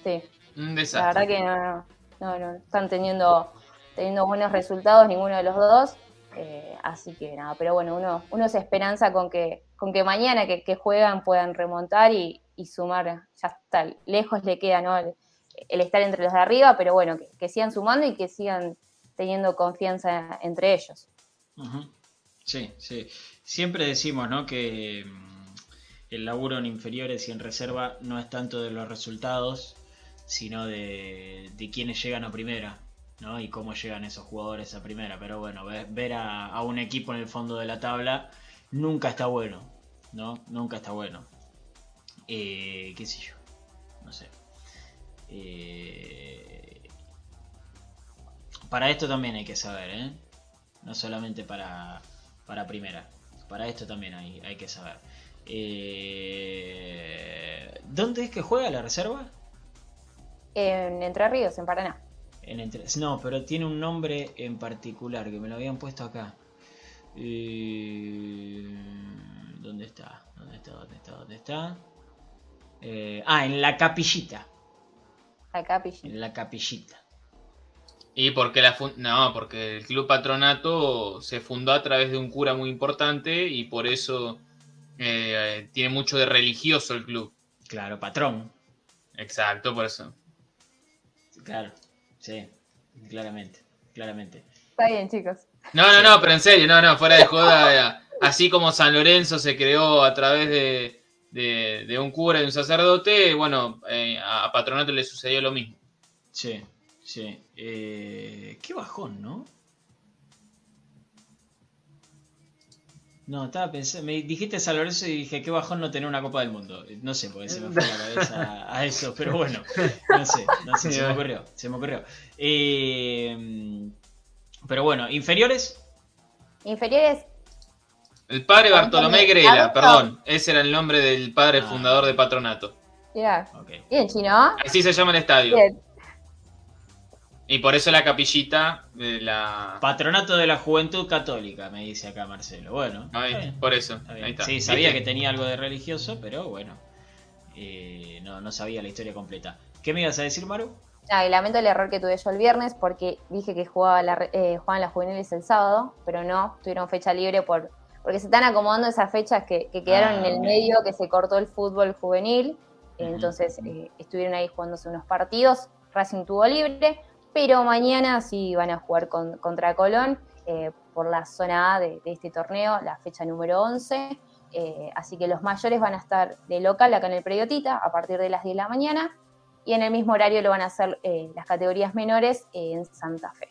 sí. Un desastre. La verdad que no, no, no, están teniendo, teniendo buenos resultados ninguno de los dos. Eh, así que nada, pero bueno, uno, uno se esperanza con que, con que mañana que, que juegan puedan remontar y, y sumar, ya está, lejos le queda ¿no? el, estar entre los de arriba, pero bueno, que, sigan sumando y que sigan teniendo confianza entre ellos. Sí, sí. Siempre decimos ¿no? que el laburo en inferiores y en reserva no es tanto de los resultados, sino de, de quienes llegan a primera. ¿no? y cómo llegan esos jugadores a primera. Pero bueno, ver, a, un equipo en el fondo de la tabla nunca está bueno, ¿no? Nunca está bueno. Eh, qué sé yo, no sé. Eh, Para esto también hay que saber, ¿eh? No solamente para, para primera. Para esto también hay, hay que saber. Eh, ¿Dónde es que juega la reserva? En Entre Ríos, en Paraná. En entre... No, pero tiene un nombre en particular que me lo habían puesto acá. Eh, ¿Dónde está? ¿Dónde está? ¿Dónde está? ¿Dónde está? Eh, ah, en la capillita. La capillita. En la capillita. Y porque la no, porque el club patronato se fundó a través de un cura muy importante y por eso eh, tiene mucho de religioso el club. Claro, patrón. Exacto, por eso. Claro, sí, claramente, claramente. Está bien, chicos. No, no, no, pero en serio, no, no, fuera de joda. así como San Lorenzo se creó a través de, un cura y un sacerdote, bueno, eh, a Patronato le sucedió lo mismo. Sí, sí. Eh, qué bajón, ¿no? No, estaba pensando, me dijiste San Lorenzo y dije, qué bajón no tener una Copa del Mundo. No sé, porque se me fue la cabeza a eso, pero bueno, no sé, no sé, se me ocurrió, se me ocurrió. Eh, pero bueno, ¿inferiores? Inferiores. El padre Bartolomé Grela, perdón, ese era el nombre del padre ah. fundador de Patronato. Bien, Bien, chino. Así se llama el estadio. Y por eso la capillita de la... Patronato de la Juventud Católica, me dice acá Marcelo. Bueno. por eso. Ahí está. Sí, sabía que tenía algo de religioso, pero bueno. Eh, no, no sabía la historia completa. ¿Qué me ibas a decir, Maru? Ah, y lamento el error que tuve yo el viernes porque dije que jugaba la, eh, jugaban las juveniles el sábado, pero no, tuvieron fecha libre por porque se están acomodando esas fechas que, quedaron en el ah, medio, que se cortó el fútbol juvenil. Entonces eh, estuvieron ahí jugándose unos partidos. Racing tuvo libre pero mañana sí van a jugar contra Colón eh, por la zona A de, este torneo, la fecha número 11. Eh, así que los mayores van a estar de local acá en el Prediotita a partir de las 10 de la mañana y en el mismo horario lo van a hacer eh, las categorías menores en Santa Fe.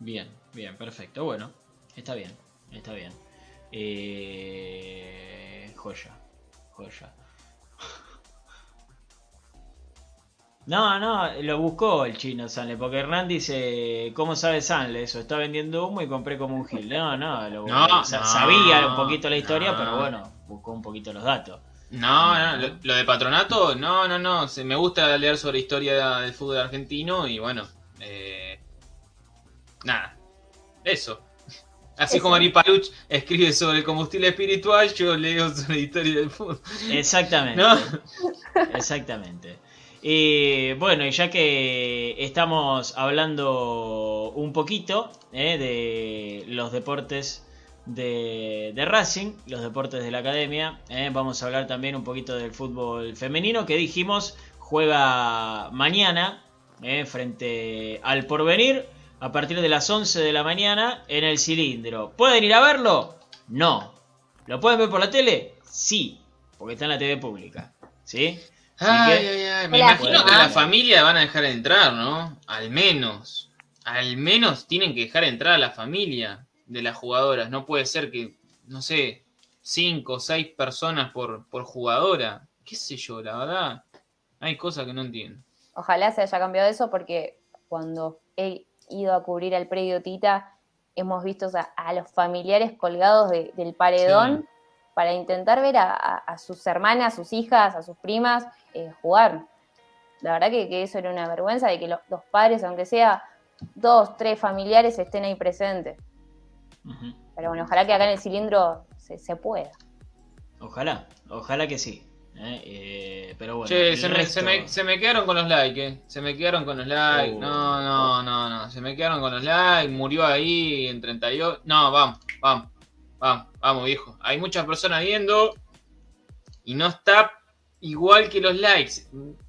Bien, bien, perfecto. Bueno, está bien, está bien. joya, joya. No, no, lo buscó el chino Sanle, porque Hernán dice, ¿cómo sabe Sanle eso? Está vendiendo humo y compré como un gil. No, no, lo no, sabía un poquito la historia, pero bueno, buscó un poquito los datos. No, no, lo, de patronato, no, no, no, se, me gusta leer sobre historia del fútbol argentino y bueno, eh, nada, eso. Así como Ari Paluch escribe sobre el combustible espiritual, yo leo sobre historia del fútbol. Exactamente. Exactamente. Y bueno, ya que estamos hablando un poquito eh, de los deportes de, Racing, los deportes de la academia, eh, vamos a hablar también un poquito del fútbol femenino que dijimos juega mañana eh, frente al porvenir a partir de las 11 de la mañana en el cilindro. ¿Pueden ir a verlo? No. ¿Lo pueden ver por la tele? Sí, porque está en la TV pública. ¿Sí? Ay, ay, ay. Me imagino que la familia van a dejar entrar, ¿no? Al menos. Al menos tienen que dejar entrar a la familia de las jugadoras. No puede ser que, no sé, cinco o seis personas por, por jugadora. ¿Qué sé yo? La verdad, hay cosas que no entiendo. Ojalá se haya cambiado eso porque cuando he ido a cubrir al predio Tita, hemos visto a, los familiares colgados del paredón para intentar ver a, sus hermanas, a sus hijas, a sus primas eh, jugar. La verdad que, eso era una vergüenza de que los, padres, aunque sea dos, tres familiares, estén ahí presentes. Pero bueno, ojalá que acá en el cilindro se, pueda. Ojalá, ojalá que sí. ¿eh? Eh, pero bueno. Che, se, me, quedaron con los likes, Se me quedaron con los likes. No, no, no, no. Se me quedaron con los likes. Murió ahí en 38. No, vamos, vamos. Vamos, vamos, viejo. Hay muchas personas viendo y no está igual que los likes.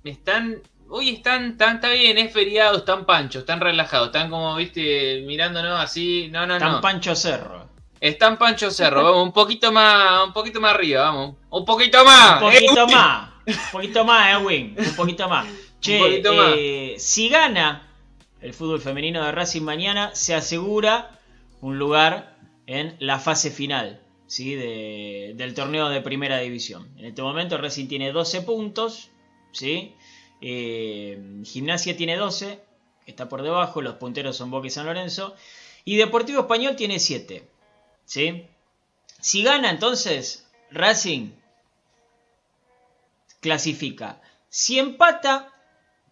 Están, hoy están, tan, está bien, es feriado, están panchos, están relajados, están como, viste, mirándonos así. No, no, no. Están Pancho Cerro. Están Pancho Cerro, vamos, un poquito más, un poquito más arriba, vamos. Un poquito más. Un poquito más. Un poquito más, Edwin. Un poquito más. Che, eh, si gana el fútbol femenino de Racing mañana, se asegura un lugar en la fase final ¿sí? del torneo de primera división. En este momento Racing tiene 12 puntos, ¿sí? Eh, Gimnasia tiene 12, está por debajo, los punteros son Boca y San Lorenzo, y Deportivo Español tiene 7. ¿sí? Si gana entonces, Racing clasifica. Si empata,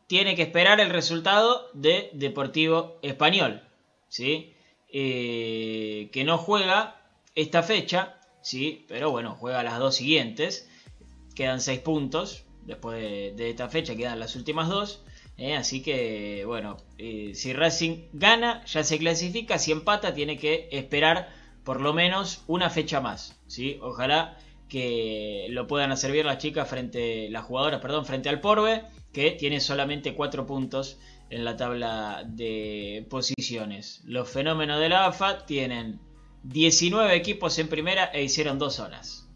tiene que esperar el resultado de Deportivo Español, ¿sí? Eh, que no juega esta fecha, ¿sí? pero bueno, juega las dos siguientes. Quedan 6 puntos, después de, esta fecha quedan las últimas dos. ¿eh? así que, bueno, eh, si Racing gana, ya se clasifica. Si empata, tiene que esperar por lo menos una fecha más. ¿sí? Ojalá que lo puedan hacer bien las chicas frente, las jugadoras, perdón, frente al Porbe, que tiene solamente 4 puntos en la tabla de posiciones. Los fenómenos de la AFA tienen 19 equipos en primera e hicieron 2 horas.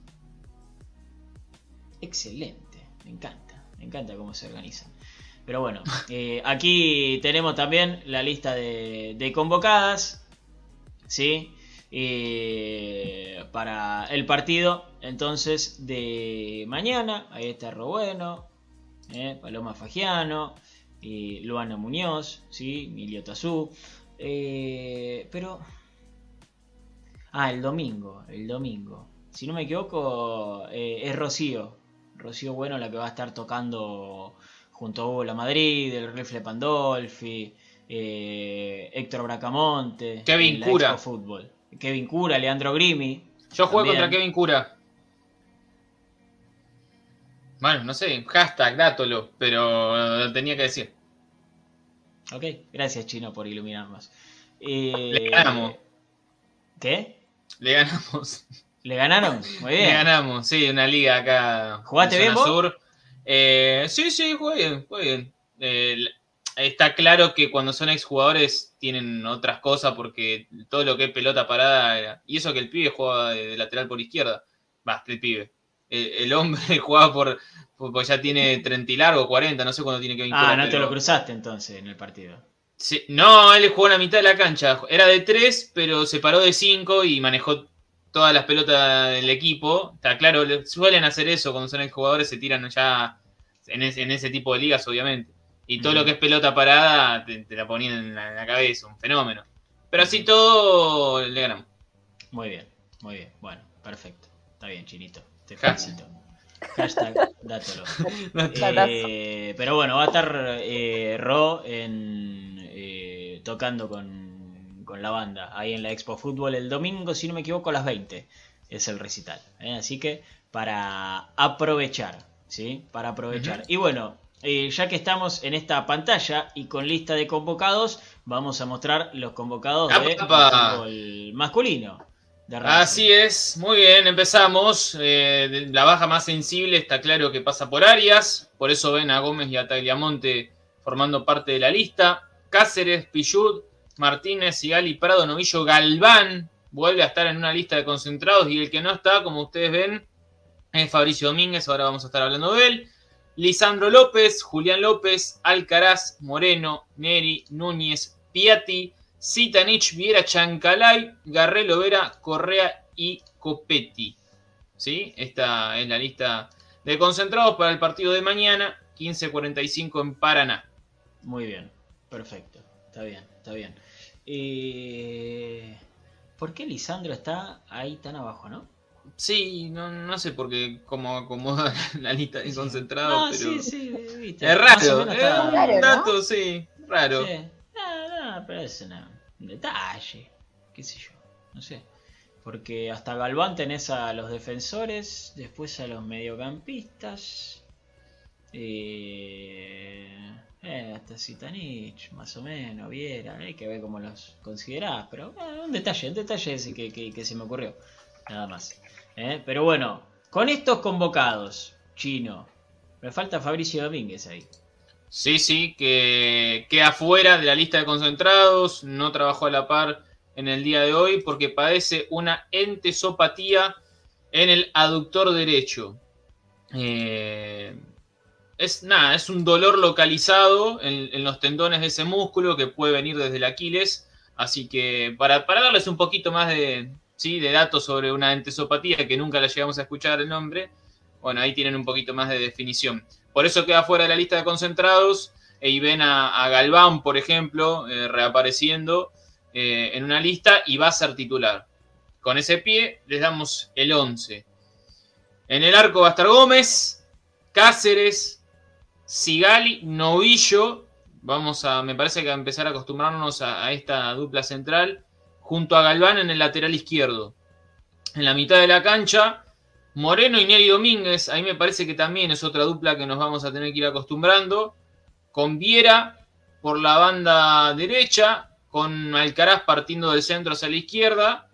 Excelente, me encanta, me encanta cómo se organizan. Pero bueno, eh, aquí tenemos también la lista de, de convocadas. ¿Sí? Eh, para el partido entonces de mañana. Ahí está Robueno, eh, Paloma Fagiano, y Luana Muñoz, ¿sí? Milio Tazú. Eh, pero... Ah, el domingo, el domingo. Si no me equivoco, es Rocío. Rocío Bueno la que va a estar tocando junto a Hugo La Madrid, el Rifle Pandolfi, Héctor Bracamonte. Kevin Cura. Fútbol. Kevin Cura, Leandro Grimi. Yo jugué contra Kevin Cura. Bueno, no sé, hashtag, dátolo, pero lo tenía que decir. Ok, gracias Chino por iluminarnos. Eh, Le ganamos. ¿Qué? Le ganamos. ¿Le ganaron? Muy bien. Le ganamos, sí, una liga acá. ¿Jugaste bien vos? Eh, sí, sí, jugué bien, jugué bien. Eh, está claro que cuando son exjugadores tienen otras cosas porque todo lo que es pelota parada, y eso que el pibe juega de, lateral por izquierda, basta el pibe. El, hombre juega por, pues ya tiene 30 y largo, 40, no sé cuándo tiene que vincular. Ah, no te lo cruzaste entonces en el partido. Sí, no, él jugó en la mitad de la cancha. Era de 3, pero se paró de 5 y manejó todas las pelotas del equipo. Está claro, suelen hacer eso cuando son exjugadores, se tiran ya en ese tipo de ligas, obviamente. Y todo lo que es pelota parada te, la ponían en la, cabeza, un fenómeno. Pero así todo le ganamos. Muy bien, muy bien. Bueno, perfecto. Está bien, Chinito. Te felicito. Hashtag dátelo. Eh, pero bueno, va a estar eh, Ro en, eh, tocando con, con, la banda ahí en la Expo Fútbol el domingo, si no me equivoco, a las 20 es el recital. Así que para aprovechar, ¿sí? Para aprovechar. Y bueno, eh, ya que estamos en esta pantalla y con lista de convocados, vamos a mostrar los convocados de fútbol masculino. Así es, muy bien, empezamos. Eh, la baja más sensible está claro que pasa por Arias, por eso ven a Gómez y a Tagliamonte formando parte de la lista. Cáceres, Pillud, Martínez, Sigali, Prado, Novillo, Galván vuelve a estar en una lista de concentrados y el que no está, como ustedes ven, es Fabricio Domínguez, ahora vamos a estar hablando de él. Lisandro López, Julián López, Alcaraz, Moreno, Neri, Núñez, Piatti, Sitanich, Viera Chancalay, Garrelo Vera, Correa y Copetti. ¿Sí? Esta es la lista de concentrados para el partido de mañana, 15.45 en Paraná. Muy bien, perfecto. Está bien, está bien. Eh, ¿Por qué Lisandro está ahí tan abajo, no? Sí, no, no sé por qué cómo acomoda la lista de concentrados, pero. Sí, sí, viste. Es raro, es un dato, sí, raro. Sí. No, no, pero es un detalle, qué sé yo, no sé. Porque hasta Galván tenés a los defensores, después a los mediocampistas. Eh, eh, hasta Sitanich, más o menos, Viera, hay que ver cómo los considerás, pero eh, un detalle, un detalle ese que, que, que se me ocurrió, nada más. ¿eh? Pero bueno, con estos convocados, chino, me falta Fabricio Domínguez ahí. Sí, sí, que queda fuera de la lista de concentrados, no trabajó a la par en el día de hoy porque padece una entesopatía en el aductor derecho. Eh, es nada, es un dolor localizado en, los tendones de ese músculo que puede venir desde el Aquiles. Así que para, para darles un poquito más de, ¿sí? de datos sobre una entesopatía que nunca la llegamos a escuchar el nombre, bueno, ahí tienen un poquito más de definición. Por eso queda fuera de la lista de concentrados y ven a, Galván, por ejemplo, eh, reapareciendo eh, en una lista y va a ser titular. Con ese pie les damos el 11. En el arco va a estar Gómez, Cáceres, Sigali, Novillo. Vamos a, me parece que a empezar a acostumbrarnos a, esta dupla central. Junto a Galván en el lateral izquierdo. En la mitad de la cancha, Moreno y Neri Domínguez. Ahí me parece que también es otra dupla que nos vamos a tener que ir acostumbrando. Con Viera por la banda derecha. Con Alcaraz partiendo del centro hacia la izquierda.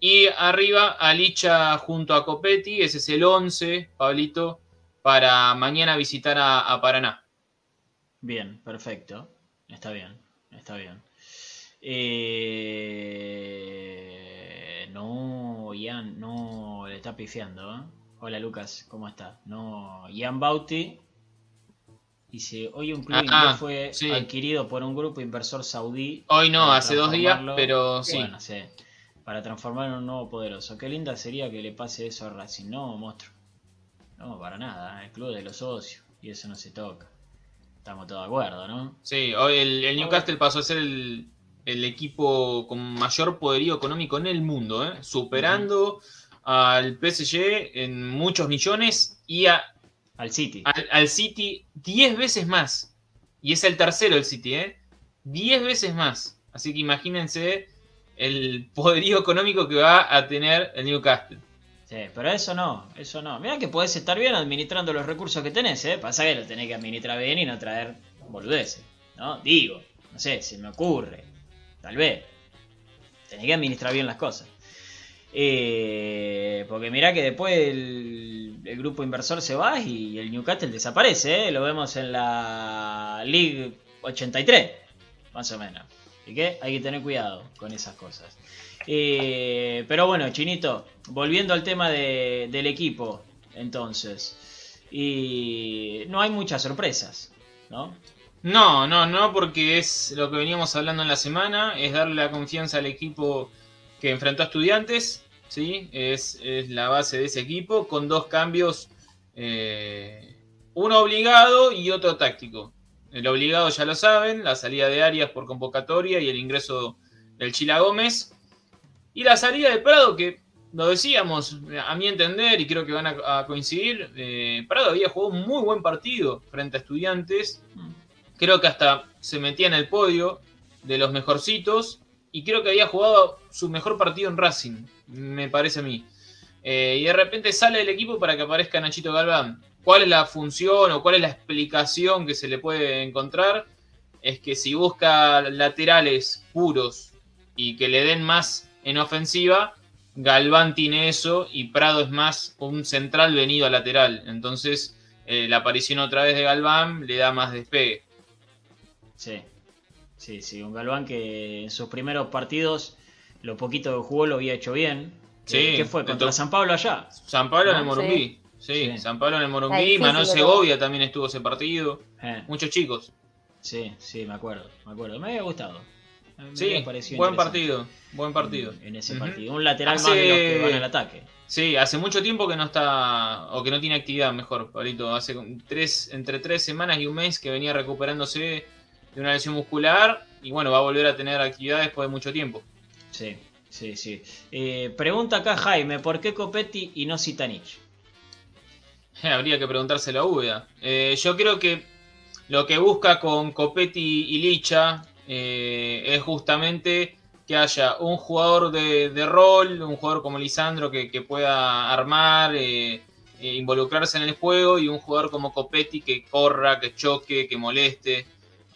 Y arriba Alicha junto a Copetti. Ese es el 11, Pablito para mañana visitar a, Paraná. Bien, perfecto. Está bien, está bien. Eh, no, Ian, no, le está pifiando. ¿eh? Hola Lucas, ¿cómo está? No, Ian Bauti dice, hoy un club ah, fue adquirido por un grupo inversor saudí. Hoy no, hace dos días, pero sí. Bueno, sí. Para transformarlo en un nuevo poderoso. Qué linda sería que le pase eso a Racing, ¿no, monstruo? No, para nada, el club de los socios. Y eso no se toca. Estamos todos de acuerdo, ¿no? Sí, hoy el, Newcastle pasó a ser el, equipo con mayor poderío económico en el mundo, ¿eh? superando al PSG en muchos millones y a, al City. Al, City 10 veces más. Y es el tercero el City, ¿eh? 10 veces más. Así que imagínense el poderío económico que va a tener el Newcastle. Sí, pero eso no, eso no. Mira que podés estar bien administrando los recursos que tenés, ¿eh? Pasa que lo tenés que administrar bien y no traer boludeces, ¿no? Digo, no sé, se me ocurre. Tal vez. Tenés que administrar bien las cosas. Eh, porque mirá que después el, grupo inversor se va y el Newcastle desaparece, ¿eh? Lo vemos en la League 83, más o menos. Así que hay que tener cuidado con esas cosas. Eh, pero bueno, Chinito, volviendo al tema del equipo, entonces. Y no hay muchas sorpresas, ¿no? No, no, no, porque es lo que veníamos hablando en la semana, es darle la confianza al equipo que enfrentó a estudiantes, ¿sí? Es, la base de ese equipo, con dos cambios, eh, uno obligado y otro táctico. El obligado ya lo saben, la salida de Arias por convocatoria y el ingreso del Chila Gómez. Y la salida de Prado, que lo decíamos, a mi entender, y creo que van a, coincidir, eh, Prado había jugado un muy buen partido frente a estudiantes. Creo que hasta se metía en el podio de los mejorcitos. Y creo que había jugado su mejor partido en Racing, me parece a mí. Eh, y de repente sale del equipo para que aparezca Nachito Galván. ¿Cuál es la función o cuál es la explicación que se le puede encontrar? Es que si busca laterales puros y que le den más en ofensiva, Galván tiene eso y Prado es más un central venido a lateral. Entonces, eh, la aparición otra vez de Galván le da más despegue. Sí, sí, sí. Un Galván que en sus primeros partidos, lo poquito que jugó lo había hecho bien. Sí, ¿Qué fue? ¿Contra San Pablo allá? San Pablo en el Morumbí. Sí. San Pablo en el Morumbí. Manuel Segovia también estuvo ese partido. Eh. Muchos chicos. Sí, sí, me acuerdo. Me acuerdo. Me había gustado. sí, buen partido. Buen partido. En, ese partido. Un lateral más de los que van al ataque. Sí, hace mucho tiempo que no está, o que no tiene actividad, mejor, Pablito. Hace tres, entre tres semanas y un mes que venía recuperándose de una lesión muscular y bueno, va a volver a tener actividad después de mucho tiempo. Sí, sí, sí. Eh, pregunta acá Jaime, ¿por qué Copetti y no Citanich? habría que preguntárselo a Úbeda. Eh, yo creo que lo que busca con Copetti y Licha eh, es justamente que haya un jugador de, rol, un jugador como Lisandro que, pueda armar, eh, involucrarse en el juego y un jugador como Copetti que corra, que choque, que moleste,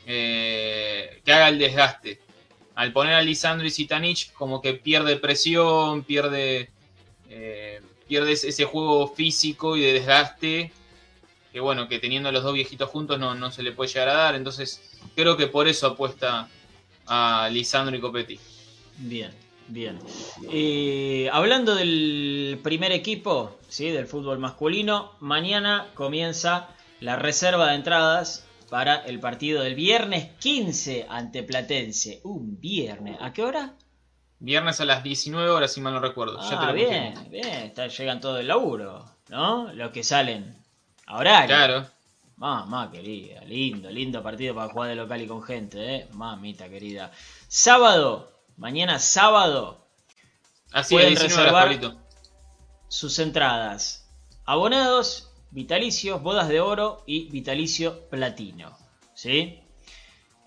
eh, que haga el desgaste. Al poner a Lisandro y Zitanich como que pierde presión, pierde, pierde ese juego físico y de desgaste que bueno, que teniendo a los dos viejitos juntos no, no se le puede llegar a dar. Entonces creo que por eso apuesta a Lisandro y Copetti. Bien, bien. Eh, hablando del primer equipo, ¿sí? del fútbol masculino, mañana comienza la reserva de entradas para el partido del viernes 15 ante Platense. Un viernes. ¿A qué hora? Viernes a las 19 horas, si mal no recuerdo. Ah, bien, bien. llegan todo el laburo, ¿no? Los que salen. Ahora. Claro. Mamá querida, lindo, lindo partido para jugar de local y con gente, ¿eh? Mamita querida. Sábado, mañana sábado, Así pueden reservar sus entradas. Abonados, vitalicios, bodas de oro y vitalicio platino. ¿Sí?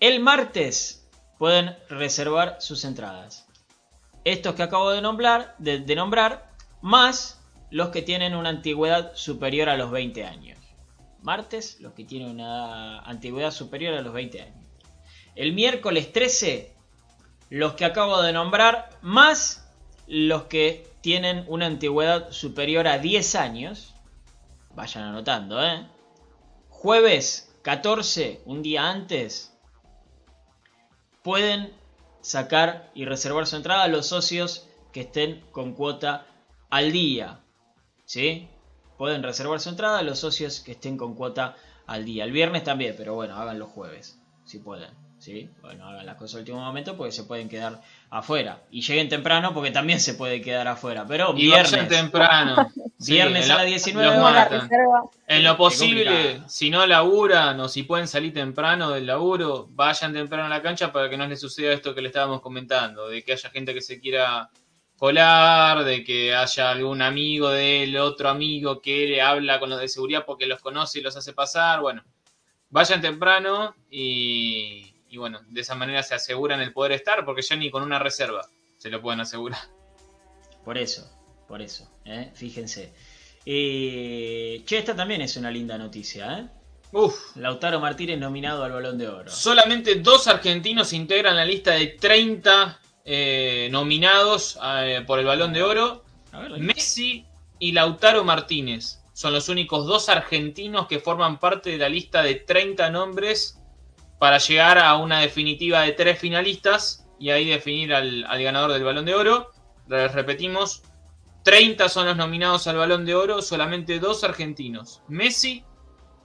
El martes pueden reservar sus entradas. Estos que acabo de nombrar, de nombrar, más los que tienen una antigüedad superior a los 20 años martes, los que tienen una antigüedad superior a los 20 años. El miércoles 13, los que acabo de nombrar, más los que tienen una antigüedad superior a 10 años. Vayan anotando, ¿eh? Jueves 14, un día antes, pueden sacar y reservar su entrada a los socios que estén con cuota al día. ¿Sí? pueden reservar su entrada los socios que estén con cuota al día. El viernes también, pero bueno, hagan los jueves, si pueden. ¿Sí? Bueno, hagan las cosas al último momento porque se pueden quedar afuera. Y lleguen temprano porque también se puede quedar afuera. Pero y viernes. temprano. viernes a las 19 horas. En lo posible, si no laburan o si pueden salir temprano del laburo, vayan temprano a la cancha para que no les suceda esto que le estábamos comentando, de que haya gente que se quiera colar, de que haya algún amigo de él, otro amigo que le habla con los de seguridad porque los conoce y los hace pasar. Bueno, vayan temprano y, bueno, de esa manera se aseguran el poder estar porque ya ni con una reserva se lo pueden asegurar. Por eso, por eso, ¿eh? fíjense. Eh, che, esta también es una linda noticia, ¿eh? Uf. Lautaro Martínez nominado al Balón de Oro. Solamente dos argentinos integran la lista de 30 eh, nominados eh, por el Balón de Oro. Messi y Lautaro Martínez son los únicos dos argentinos que forman parte de la lista de 30 nombres para llegar a una definitiva de tres finalistas y ahí definir al, ganador del Balón de Oro. Les repetimos, 30 son los nominados al Balón de Oro, solamente dos argentinos, Messi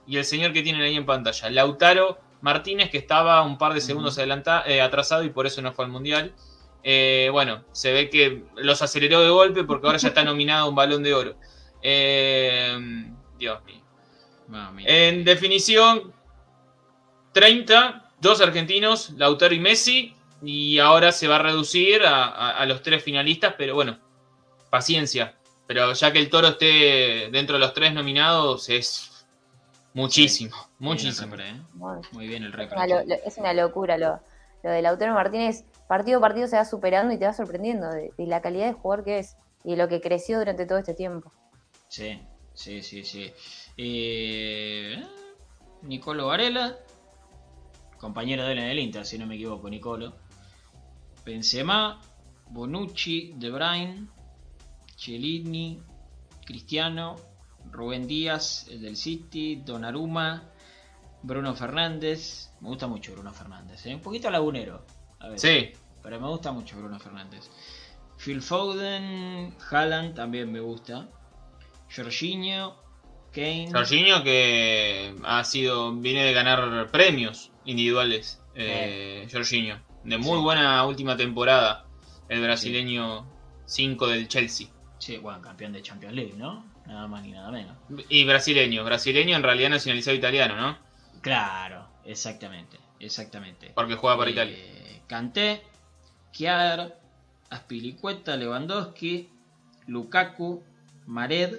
y el señor que tienen ahí en pantalla, Lautaro Martínez, que estaba un par de segundos eh, atrasado y por eso no fue al Mundial. Eh, bueno, se ve que los aceleró de golpe porque ahora ya está nominado un balón de oro. Eh, Dios mío. en definición, 30, dos argentinos, Lautaro y Messi, y ahora se va a reducir a, los tres finalistas, pero bueno, paciencia. Pero ya que el toro esté dentro de los tres nominados, es muchísimo, muchísimo. ¿eh? Muy bien el récord. Es una, locura lo, lo de Lautaro Martínez partido a partido se va superando y te va sorprendiendo de, la calidad de jugador que es y de lo que creció durante todo este tiempo. Sí, sí, sí, sí. Eh, Nicolo Varela, compañero de él en el Inter, si no me equivoco, Nicolo. Benzema, Bonucci, De Bruyne, Cellini, Cristiano, Rubén Díaz, el del City, Donnarumma, Bruno Fernández. Me gusta mucho Bruno Fernández, ¿eh? un poquito lagunero Sí. Pero me gusta mucho Bruno Fernández. Phil Foden, Haaland también me gusta. Jorginho, Kane. Jorginho que ha sido, viene de ganar premios individuales. Eh, Jorginho. De muy buena última temporada. El brasileño 5 del Chelsea. Sí, bueno, campeón de Champions League, ¿no? Nada más ni nada menos. Y brasileño. Brasileño en realidad nacionalizado italiano, ¿no? Claro, exactamente. Exactamente. Porque juega para eh, Italia. Kanté, Kiar, Aspilicueta, Lewandowski, Lukaku, Mared,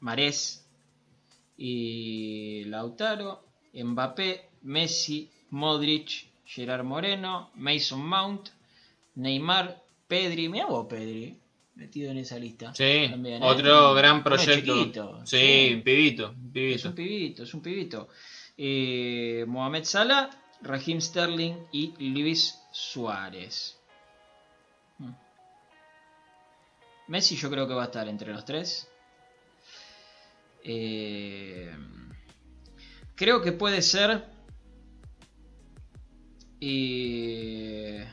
Mares y Lautaro, Mbappé, Messi, Modric, Gerard Moreno, Mason Mount, Neymar, Pedri, mira vos Pedri, metido en esa lista. Sí, ¿eh? otro gran proyecto. sí, un pibito, Es un pibito, es un pibito. Eh, Mohamed Salah, Raheem Sterling y Luis Suárez. Hmm. Messi yo creo que va a estar entre los tres. Eh, creo que puede ser eh,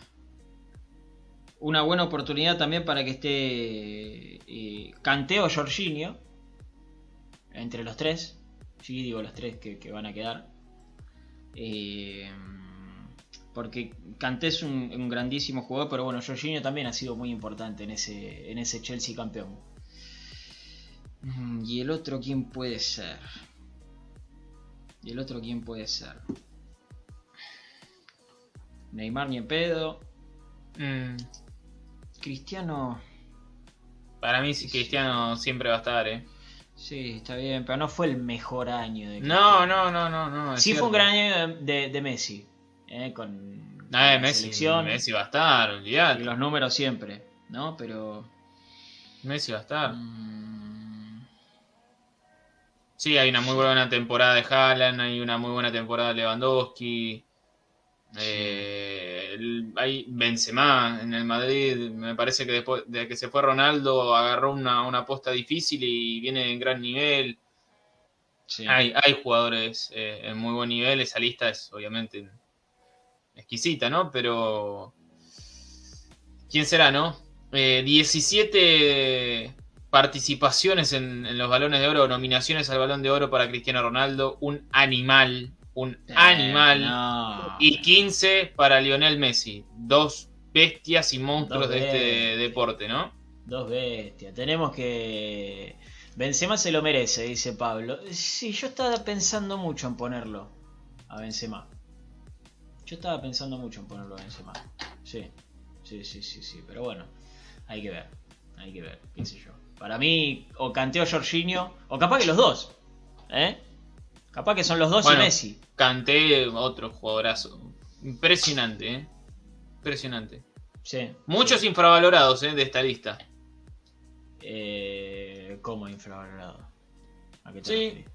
una buena oportunidad también para que esté eh, Canteo o Jorginho entre los tres. Sí, digo los tres que, van a quedar. Porque Kanté es un, grandísimo jugador, pero bueno, Jorginho también ha sido muy importante en ese, en ese Chelsea campeón. Y el otro, ¿quién puede ser? ¿Y el otro quién puede ser? Neymar ni en pedo. Mm. Cristiano. Para mí, sí, Cristiano siempre va a estar, ¿eh? Sí, está bien, pero no fue el mejor año de No, no, no, no, no. Sí fue un gran año de, Messi, ¿eh? con, ah, Messi, selección. Messi va a estar, olvidate. Y los números siempre, ¿no? Pero... Messi va a estar. Mm. Sí, hay una muy buena temporada de Haaland, hay una muy buena temporada de Lewandowski. Eh, hay Benzema en el Madrid, me parece que después de que se fue Ronaldo agarró una, una posta difícil y viene en gran nivel. Hay, hay, jugadores eh, en muy buen nivel, esa lista es obviamente exquisita, ¿no? Pero ¿quién será, no? 17 eh, participaciones en, en, los balones de oro, nominaciones al balón de oro para Cristiano Ronaldo, un animal un animal. Y 15 para Lionel Messi. Dos bestias y monstruos de este deporte, ¿no? Dos bestias. Tenemos que. Benzema se lo merece, dice Pablo. Sí, yo estaba pensando mucho en ponerlo a Benzema. Yo estaba pensando mucho en ponerlo a Benzema. Sí, sí, sí, sí, sí. Pero bueno, hay que ver. Hay que ver, qué sé yo. Para mí, o canteo Jorginho, o capaz que los dos. ¿Eh? Capaz que son los dos y Messi. Canté otro jugadorazo. Impresionante, ¿eh? Impresionante. Sí. Muchos infravalorados, ¿eh? De esta lista. Eh, ¿Cómo infravalorado? sí.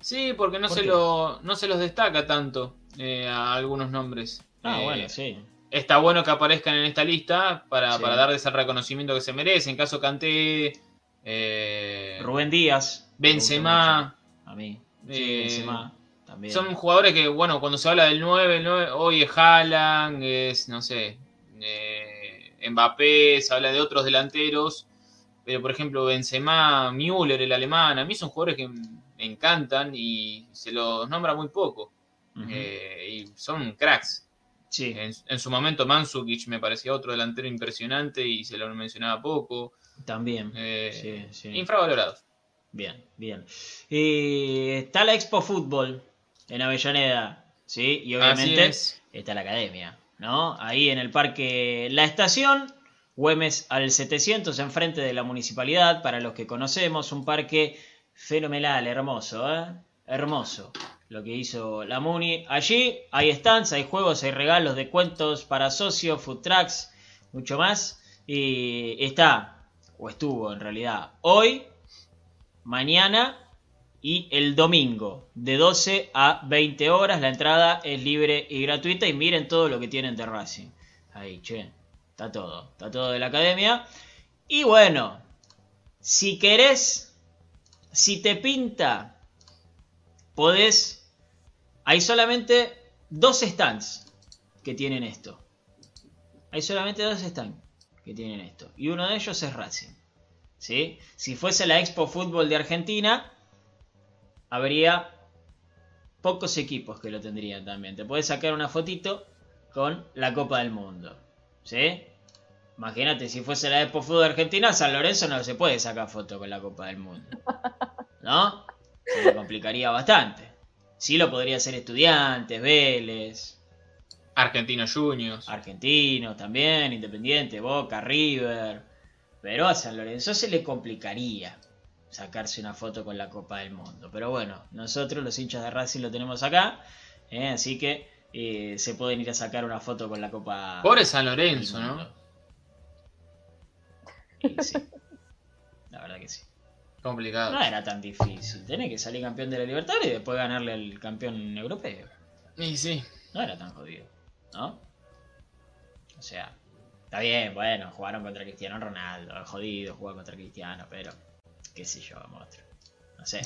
Sí, porque no, se lo, no se los destaca tanto eh, a algunos nombres. Ah, bueno, sí. Está bueno que aparezcan en esta lista para, para darles el reconocimiento que se merecen. En caso Canté. Eh, Rubén Díaz. Benzema. A mí. Eh, son jugadores que, bueno, cuando se habla del 9, hoy es Haaland, es, no sé, eh, Mbappé, se habla de otros delanteros, pero por ejemplo Benzema, Müller, el alemán, a mí son jugadores que me encantan y se los nombra muy poco. Eh, y son cracks. Sí. En, su momento Mansukic me parecía otro delantero impresionante y se lo mencionaba poco. También. sí, sí. Infravalorados. Bien, bien. Y está la Expo Fútbol en Avellaneda, ¿sí? Y obviamente está la academia, ¿no? Ahí en el parque La Estación, Güemes al 700, enfrente de la municipalidad, para los que conocemos, un parque fenomenal, hermoso, ¿eh? Hermoso lo que hizo la Muni. Allí hay stands, hay juegos, hay regalos, de cuentos para socios, food trucks, mucho más. Y está, o estuvo en realidad, hoy mañana y el domingo, de 12 a 20 horas. La entrada es libre y gratuita. Y miren todo lo que tienen de Racing. Ahí, che. Está todo. Está todo de la academia. Y bueno, si querés, si te pinta, podés. Hay solamente dos stands que tienen esto. Hay solamente dos stands que tienen esto. Y uno de ellos es Racing. Si fuese la Expo Fútbol de Argentina, habría pocos equipos que lo tendrían también. Te puedes sacar una fotito con la Copa del Mundo. ¿Sí? Imagínate, si fuese la Expo Fútbol de Argentina, San Lorenzo no se puede sacar foto con la Copa del Mundo. ¿No? Se le complicaría bastante. Sí lo podría hacer estudiantes, Vélez. Argentinos Juniors. Argentinos también, Independiente, Boca, River. Pero a San Lorenzo se le complicaría sacarse una foto con la Copa del Mundo. Pero bueno, nosotros los hinchas de Racing lo tenemos acá, ¿eh? así que eh, se pueden ir a sacar una foto con la Copa. Pobre San Lorenzo, ¿no? sí. La verdad que sí. Complicado. No era tan difícil. Tenés que salir campeón de la Libertad y después ganarle al campeón europeo. Y sí. No era tan jodido, ¿no? O sea, Está bien, bueno, jugaron contra Cristiano Ronaldo, jodido jugar contra Cristiano, pero qué sé yo, monstruo. No sé.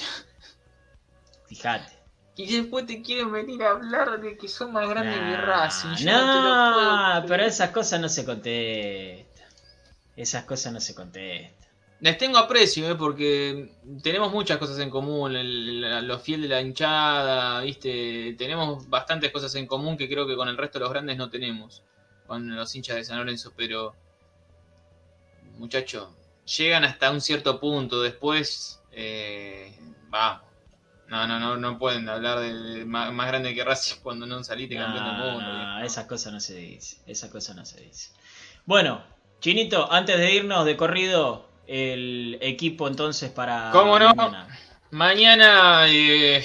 Fíjate. Y después te quieren venir a hablar de que son más grandes que Racing. no, pero esas cosas no se contestan. Esas cosas no se contestan. Les tengo aprecio, ¿eh? porque tenemos muchas cosas en común. los fieles de la hinchada, ¿viste? Tenemos bastantes cosas en común que creo que con el resto de los grandes no tenemos con los hinchas de San Lorenzo, pero muchachos, llegan hasta un cierto punto, después, eh, vamos, No, no, no, no pueden hablar de, más, grande que Racing cuando no saliste campeón del mundo. No, esas cosas no se dice. Esas cosas no se dice. Bueno, Chinito, antes de irnos de corrido, el equipo entonces para. ¿Cómo no? Mañana, eh,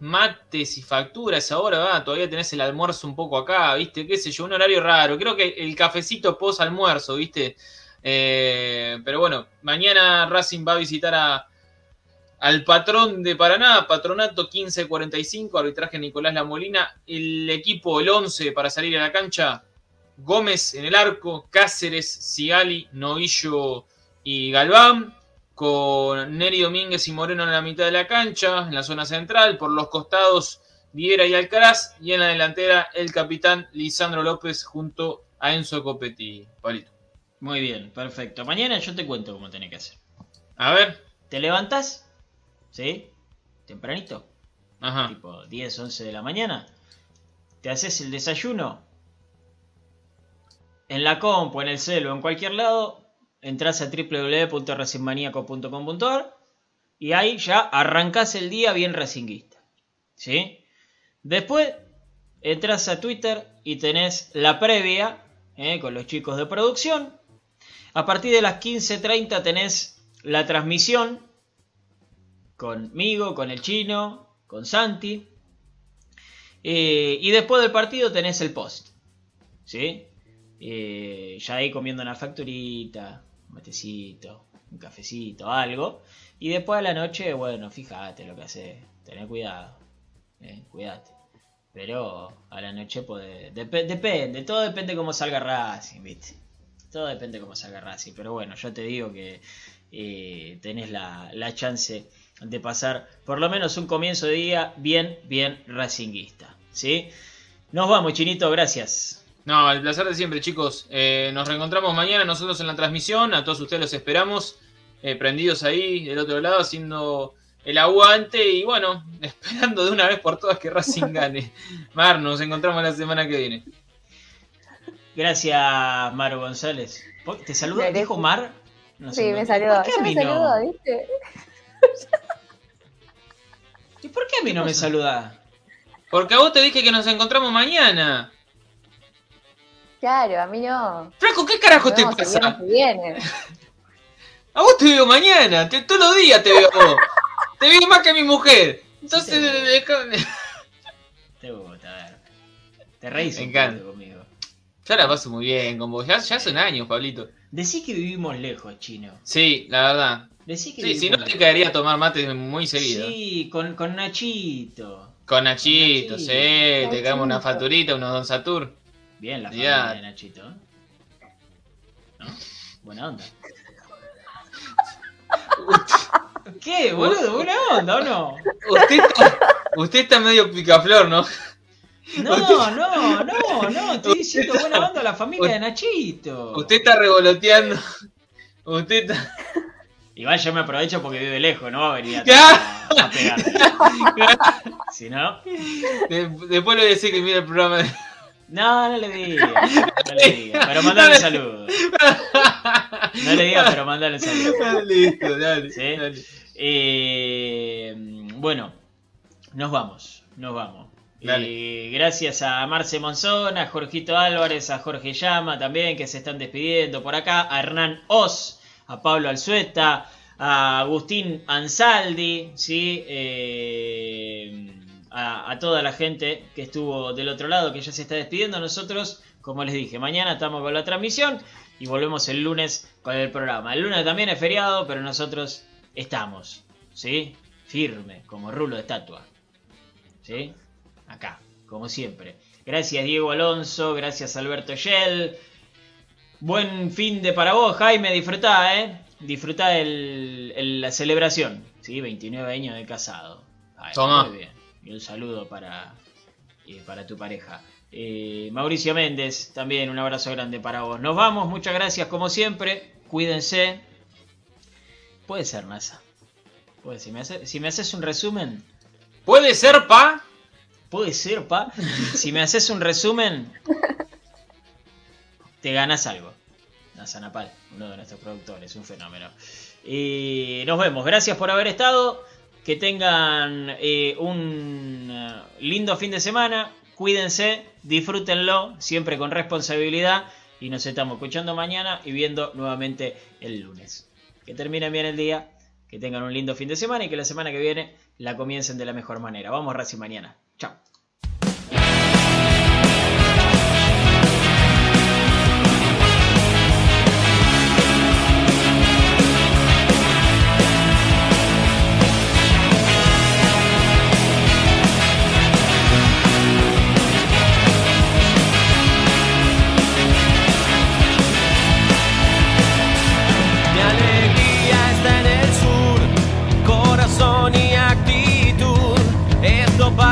mates y facturas ahora, va, todavía tenés el almuerzo un poco acá, ¿viste? ¿Qué sé yo? Un horario raro. Creo que el cafecito post almuerzo, ¿viste? Eh, pero bueno, mañana Racing va a visitar a, al patrón de Paraná, Patronato 1545, arbitraje Nicolás La Molina, el equipo, el 11 para salir a la cancha, Gómez en el arco, Cáceres, Sigali, Novillo y Galván, con Neri Domínguez y Moreno en la mitad de la cancha, en la zona central, por los costados Viera y Alcaraz, y en la delantera el capitán Lisandro López junto a Enzo Copetti. Palito. Muy bien, perfecto. Mañana yo te cuento cómo tenés que hacer. A ver. ¿Te levantas? ¿Sí? Tempranito. Ajá. Tipo 10, 11 de la mañana. Te haces el desayuno. En la compu, en el celo, en cualquier lado. Entras a www.racingmaniaco.com.ar y ahí ya arrancás el día bien racinguista. ¿Sí? Después entras a Twitter y tenés la previa ¿eh? con los chicos de producción a partir de las 15.30 tenés la transmisión conmigo, con el chino, con Santi. Eh, y después del partido tenés el post. ¿Sí? Eh, ya ahí comiendo una facturita, matecito, un cafecito, algo. Y después a la noche, bueno, fíjate lo que hace. Tené cuidado. Eh, cuídate. Pero a la noche puede. depende, todo depende cómo salga Racing, ¿viste? Todo depende cómo agarra así. Pero bueno, yo te digo que eh, tenés la, chance de pasar por lo menos un comienzo de día bien, bien racinguista. ¿sí? Nos vamos, Chinito, gracias. No, el placer de siempre, chicos. Eh, nos reencontramos mañana nosotros en la transmisión. A todos ustedes los esperamos. Eh, prendidos ahí del otro lado, haciendo el aguante y bueno, esperando de una vez por todas que Racing gane. Mar, nos encontramos la semana que viene. Gracias, Maro González. ¿Te saluda? ¿Dijo Mar? sí, me saludó. ¿Por qué a mí no? ¿viste? ¿Y por qué a mí no me saluda? Porque a vos te dije que nos encontramos mañana. Claro, a mí no. Flaco, ¿qué carajo te pasa? Viene. A vos te veo mañana, todos los días te veo a vos. te veo más que a mi mujer. Entonces, te gusta, a ver. Te reís. Me encanta. Ya la paso muy bien con vos. Ya, ya son años, Pablito. Decí que vivimos lejos, chino. Sí, la verdad. Decí que sí, si no te caería a tomar mate muy seguido. Sí, con, con Nachito. Con Nachito, sí. Te caemos una facturita, unos Don Satur. Bien, la familia de Nachito. ¿eh? ¿No? Buena onda. ¿Qué, boludo? ¿Buena onda o no? Usted está, usted está medio picaflor, ¿no? No, no, no, no, estoy diciendo buena onda a la familia de Nachito. Usted está revoloteando. Usted está. Igual yo me aprovecho porque vive lejos, no va a venir a, a pegar. si no. después le voy a decir que mira el programa de. No, no le diga, no le diga, pero mandale un saludo. No le diga, pero mandale un saludo. Listo, dale. ¿Sí? dale. Eh, bueno, nos vamos, nos vamos. Y gracias a Marce Monzón, a Jorgito Álvarez, a Jorge Llama también, que se están despidiendo por acá, a Hernán Oz, a Pablo Alzueta, a Agustín Ansaldi, ¿sí? Eh, a, toda la gente que estuvo del otro lado, que ya se está despidiendo. Nosotros, como les dije, mañana estamos con la transmisión y volvemos el lunes con el programa. El lunes también es feriado, pero nosotros estamos, ¿sí? Firme, como rulo de estatua. ¿Sí? acá, como siempre. Gracias Diego Alonso, gracias Alberto Shell. Buen fin de para vos, Jaime, disfrutá, ¿eh? Disfrutá el, la celebración, ¿sí? 29 años de casado. Toma. Muy bien. Y un saludo para, eh, para tu pareja. Eh, Mauricio Méndez, también un abrazo grande para vos. Nos vamos, muchas gracias como siempre. Cuídense. Puede ser, NASA. Puede si me haces un resumen. Puede ser, pa. Puede ser, pa. Si me haces un resumen, te ganas algo. Nazanapal, uno de nuestros productores, un fenómeno. Y nos vemos. Gracias por haber estado. Que tengan eh, un eh, lindo fin de semana, cuídense, disfrútenlo, siempre con responsabilidad y nos estamos escuchando mañana y viendo nuevamente el lunes. Que terminen bien el día, que tengan un lindo fin de semana y que la semana que viene la comiencen de la mejor manera. Vamos Racing mañana.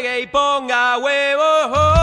juegue y ponga huevos.